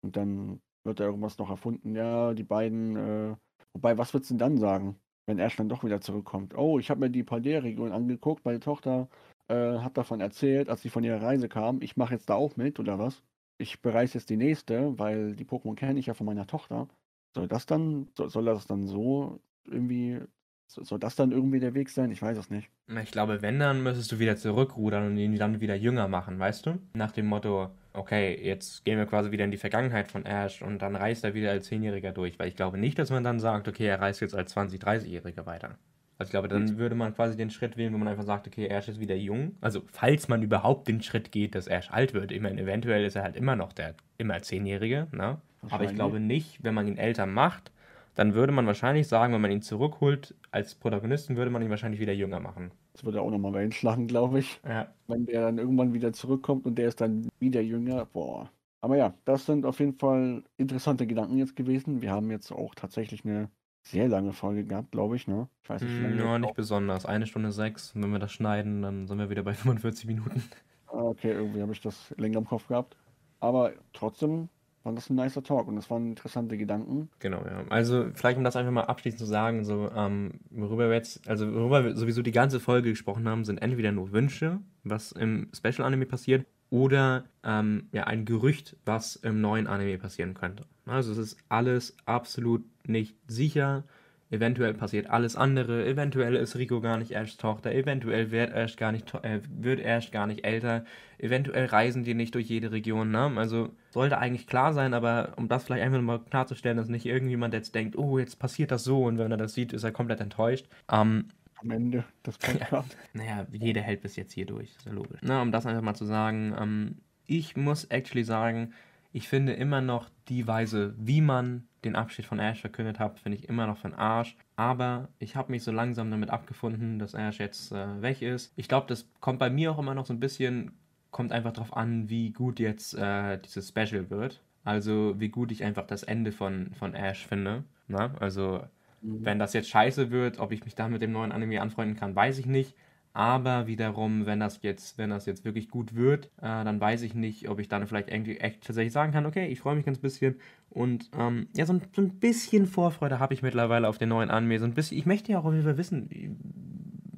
Und dann wird da irgendwas noch erfunden, ja, die beiden, äh wobei, was du denn dann sagen, wenn Ash dann doch wieder zurückkommt? „Oh, ich habe mir die Paldea-Region angeguckt, meine Tochter, äh, hat davon erzählt, als sie von ihrer Reise kam. Ich mache jetzt da auch mit“, oder was? „Ich bereise jetzt die nächste, weil die Pokémon kenne ich ja von meiner Tochter.“ Soll das dann so soll das dann so irgendwie soll das dann irgendwie der Weg sein? Ich weiß es nicht. Ich glaube, wenn, dann müsstest du wieder zurückrudern und ihn dann wieder jünger machen, weißt du? Nach dem Motto, okay, jetzt gehen wir quasi wieder in die Vergangenheit von Ash und dann reist er wieder als Zehnjähriger durch, weil ich glaube nicht, dass man dann sagt, okay, er reist jetzt als 20-, 30-Jähriger weiter. Also ich glaube, dann würde man quasi den Schritt wählen, wo man einfach sagt, okay, Ash ist wieder jung. Also falls man überhaupt den Schritt geht, dass Ash alt wird. Ich meine, eventuell ist er halt immer noch der immer Zehnjährige, ne? Aber ich glaube nicht, wenn man ihn älter macht, dann würde man wahrscheinlich sagen, wenn man ihn zurückholt als Protagonisten, würde man ihn wahrscheinlich wieder jünger machen. Das würde auch nochmal Wellen schlagen, glaube ich. Ja. Wenn der dann irgendwann wieder zurückkommt und der ist dann wieder jünger, boah. Aber ja, das sind auf jeden Fall interessante Gedanken jetzt gewesen. Wir haben jetzt auch tatsächlich eine sehr lange Folge gehabt, glaube ich, ne? Ich weiß nicht, wie lange. Ja, nicht besonders. Eine Stunde sechs. Und wenn wir das schneiden, dann sind wir wieder bei (laughs) 45 Minuten. Ah, okay, irgendwie habe ich das länger im Kopf gehabt. Aber trotzdem war das ein nicer Talk und das waren interessante Gedanken. Genau, ja. Also vielleicht um das einfach mal abschließend zu sagen, so ähm, worüber wir jetzt, also worüber wir sowieso die ganze Folge gesprochen haben, sind entweder nur Wünsche, was im Special Anime passiert, oder ähm, ja, ein Gerücht, was im neuen Anime passieren könnte. Also es ist alles absolut nicht sicher. Eventuell passiert alles andere. Eventuell ist Rico gar nicht Ashs Tochter. Eventuell wird Ash gar nicht, äh, wird Ash gar nicht älter. Eventuell reisen die nicht durch jede Region. Ne? Also sollte eigentlich klar sein, aber um das vielleicht einfach mal klarzustellen, dass nicht irgendjemand jetzt denkt, oh, jetzt passiert das so und wenn er das sieht, ist er komplett enttäuscht. Ähm, Am Ende des Podcasts. Ja, naja, jeder hält bis jetzt hier durch. Ist ja logisch. Na, um das einfach mal zu sagen, ähm, ich muss actually sagen, ich finde immer noch die Weise, wie man den Abschied von Ash verkündet hat, finde ich immer noch für den Arsch. Aber ich habe mich so langsam damit abgefunden, dass Ash jetzt äh, weg ist. Ich glaube, das kommt bei mir auch immer noch so ein bisschen, kommt einfach darauf an, wie gut jetzt äh, dieses Special wird. Also wie gut ich einfach das Ende von, von Ash finde. Na? Also mhm. wenn das jetzt scheiße wird, ob ich mich da mit dem neuen Anime anfreunden kann, weiß ich nicht. Aber wiederum, wenn das jetzt, wenn das jetzt wirklich gut wird, äh, dann weiß ich nicht, ob ich dann vielleicht irgendwie echt tatsächlich sagen kann, okay, ich freue mich ganz bisschen. Und ähm, ja, so ein, so ein bisschen Vorfreude habe ich mittlerweile auf den neuen Anime. So ein bisschen, ich möchte ja auch auf jeden Fall wissen,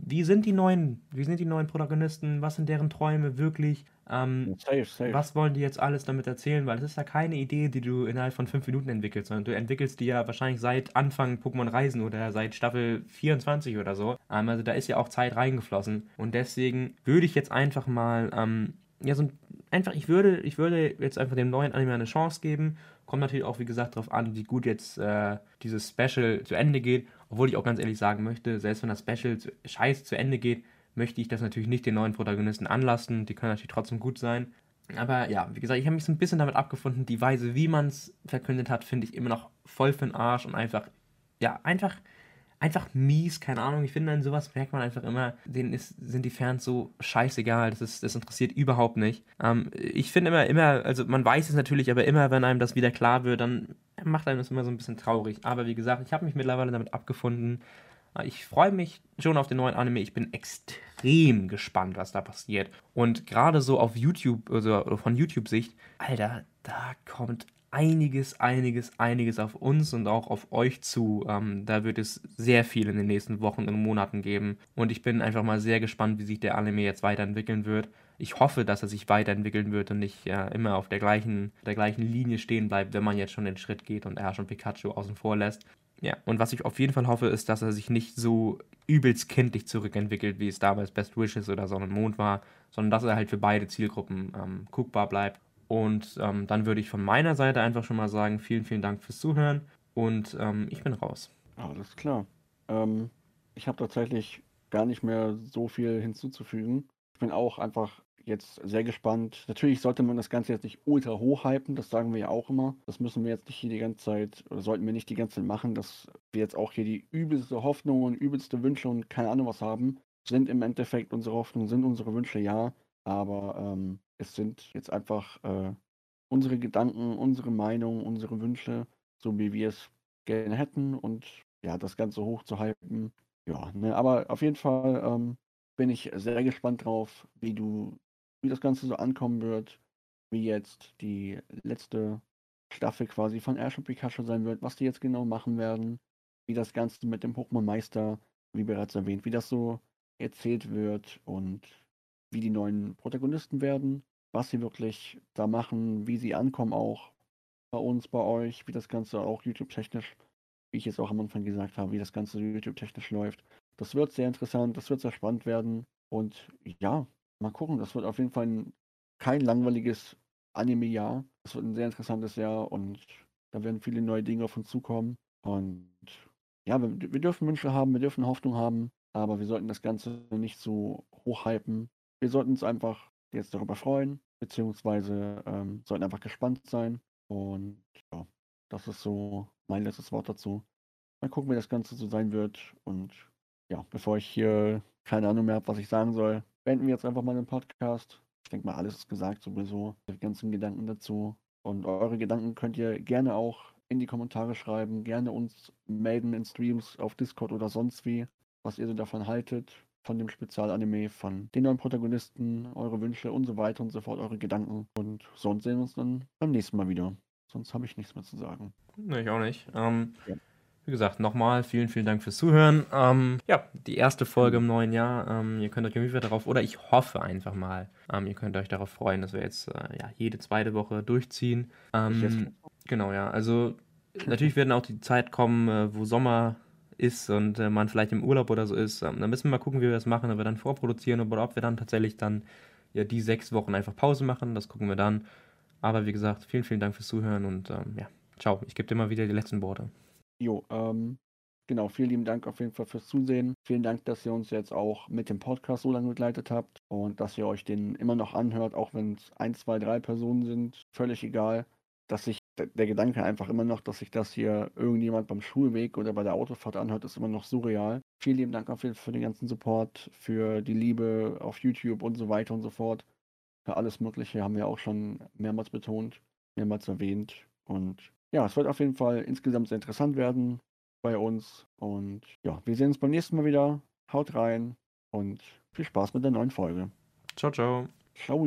wie sind die neuen, wie sind die neuen Protagonisten, was sind deren Träume wirklich? Ähm, safe, safe. Was wollen die jetzt alles damit erzählen? Weil es ist ja keine Idee, die du innerhalb von fünf Minuten entwickelst, sondern du entwickelst die ja wahrscheinlich seit Anfang Pokémon Reisen oder seit Staffel 24 oder so. Ähm, also da ist ja auch Zeit reingeflossen. Und deswegen würde ich jetzt einfach mal, ähm, ja, so ein, einfach, ich würde, ich würde jetzt einfach dem neuen Anime eine Chance geben. Kommt natürlich auch, wie gesagt, darauf an, wie gut jetzt äh, dieses Special zu Ende geht obwohl ich auch ganz ehrlich sagen möchte, selbst wenn das Special zu, scheiße zu Ende geht, möchte ich das natürlich nicht den neuen Protagonisten anlassen. Die können natürlich trotzdem gut sein. Aber ja, wie gesagt, ich habe mich so ein bisschen damit abgefunden. Die Weise, wie man es verkündet hat, finde ich immer noch voll für den Arsch und einfach, ja, einfach einfach mies, keine Ahnung. Ich finde, an sowas merkt man einfach immer, denen ist, sind die Fans so scheißegal. Das, ist, das interessiert überhaupt nicht. Ähm, ich finde immer, immer, also man weiß es natürlich, aber immer, wenn einem das wieder klar wird, dann macht einem das immer so ein bisschen traurig. Aber wie gesagt, ich habe mich mittlerweile damit abgefunden. Äh, ich freue mich schon auf den neuen Anime. Ich bin extrem gespannt, was da passiert. Und gerade so auf YouTube, also von YouTube-Sicht, Alter, da kommt einiges, einiges, einiges auf uns und auch auf euch zu. Ähm, da wird es sehr viel in den nächsten Wochen und Monaten geben. Und ich bin einfach mal sehr gespannt, wie sich der Anime jetzt weiterentwickeln wird. Ich hoffe, dass er sich weiterentwickeln wird und nicht ja, immer auf der gleichen, der gleichen Linie stehen bleibt, wenn man jetzt schon den Schritt geht und er schon Pikachu außen vor lässt. Ja, und was ich auf jeden Fall hoffe, ist, dass er sich nicht so übelst kindlich zurückentwickelt, wie es damals Best Wishes oder Sonne und Mond war, sondern dass er halt für beide Zielgruppen ähm, guckbar bleibt und ähm, dann würde ich von meiner Seite einfach schon mal sagen, vielen, vielen Dank fürs Zuhören und ähm, ich bin raus. Alles klar. Ähm, ich habe tatsächlich gar nicht mehr so viel hinzuzufügen. Ich bin auch einfach jetzt sehr gespannt. Natürlich sollte man das Ganze jetzt nicht ultra hochhypen, das sagen wir ja auch immer. Das müssen wir jetzt nicht hier die ganze Zeit, oder sollten wir nicht die ganze Zeit machen, dass wir jetzt auch hier die übelste Hoffnung und übelste Wünsche und keine Ahnung was haben. Sind im Endeffekt unsere Hoffnungen, sind unsere Wünsche ja. Aber ähm, es sind jetzt einfach äh, unsere Gedanken, unsere Meinung, unsere Wünsche, so wie wir es gerne hätten und ja, das Ganze hochzuhalten. Ja, ne, aber auf jeden Fall ähm, bin ich sehr gespannt drauf, wie du, wie das Ganze so ankommen wird, wie jetzt die letzte Staffel quasi von Ash und Pikachu sein wird, was die jetzt genau machen werden, wie das Ganze mit dem Pokémon-Meister, wie bereits erwähnt, wie das so erzählt wird und wie die neuen Protagonisten werden, was sie wirklich da machen, wie sie ankommen auch bei uns, bei euch, wie das Ganze auch YouTube-technisch, wie ich jetzt auch am Anfang gesagt habe, wie das Ganze YouTube-technisch läuft. Das wird sehr interessant, das wird sehr spannend werden und ja, mal gucken, das wird auf jeden Fall ein, kein langweiliges Anime-Jahr. Das wird ein sehr interessantes Jahr und da werden viele neue Dinge auf uns zukommen und ja, wir, wir dürfen Wünsche haben, wir dürfen Hoffnung haben, aber wir sollten das Ganze nicht so hochhypen. Wir sollten uns einfach jetzt darüber freuen, beziehungsweise ähm, sollten einfach gespannt sein. Und ja, das ist so mein letztes Wort dazu. Mal gucken, wie das Ganze so sein wird. Und ja, bevor ich hier keine Ahnung mehr habe, was ich sagen soll, beenden wir jetzt einfach mal den Podcast. Ich denke mal, alles ist gesagt sowieso. Die ganzen Gedanken dazu. Und eure Gedanken könnt ihr gerne auch in die Kommentare schreiben, gerne uns melden in Streams auf Discord oder sonst wie was ihr so davon haltet, von dem Spezialanime, von den neuen Protagonisten, eure Wünsche und so weiter und so fort, eure Gedanken. Und sonst sehen wir uns dann beim nächsten Mal wieder. Sonst habe ich nichts mehr zu sagen. Ne, ich auch nicht. Ähm, ja. Wie gesagt, nochmal vielen, vielen Dank fürs Zuhören. Ähm, ja, die erste Folge im neuen Jahr. Ähm, ihr könnt euch irgendwie darauf, oder ich hoffe einfach mal, ähm, ihr könnt euch darauf freuen, dass wir jetzt äh, ja, jede zweite Woche durchziehen. Ähm, genau, ja. Also natürlich werden auch die Zeit kommen, äh, wo Sommer ist und äh, man vielleicht im Urlaub oder so ist, ähm, dann müssen wir mal gucken, wie wir das machen, ob wir dann vorproduzieren oder ob wir dann tatsächlich dann ja die sechs Wochen einfach Pause machen, das gucken wir dann. Aber wie gesagt, vielen, vielen Dank fürs Zuhören und ähm, ja, ciao. Ich gebe dir mal wieder die letzten Worte. Jo, ähm, genau, vielen lieben Dank auf jeden Fall fürs Zusehen. Vielen Dank, dass ihr uns jetzt auch mit dem Podcast so lange begleitet habt und dass ihr euch den immer noch anhört, auch wenn es ein, zwei, drei Personen sind. Völlig egal, dass ich der Gedanke einfach immer noch, dass sich das hier irgendjemand beim Schulweg oder bei der Autofahrt anhört, ist immer noch surreal. Vielen lieben Dank auf jeden Fall für den ganzen Support, für die Liebe auf YouTube und so weiter und so fort. Für alles Mögliche haben wir auch schon mehrmals betont, mehrmals erwähnt. Und ja, es wird auf jeden Fall insgesamt sehr interessant werden bei uns. Und ja, wir sehen uns beim nächsten Mal wieder. Haut rein und viel Spaß mit der neuen Folge. Ciao, ciao. Ciao.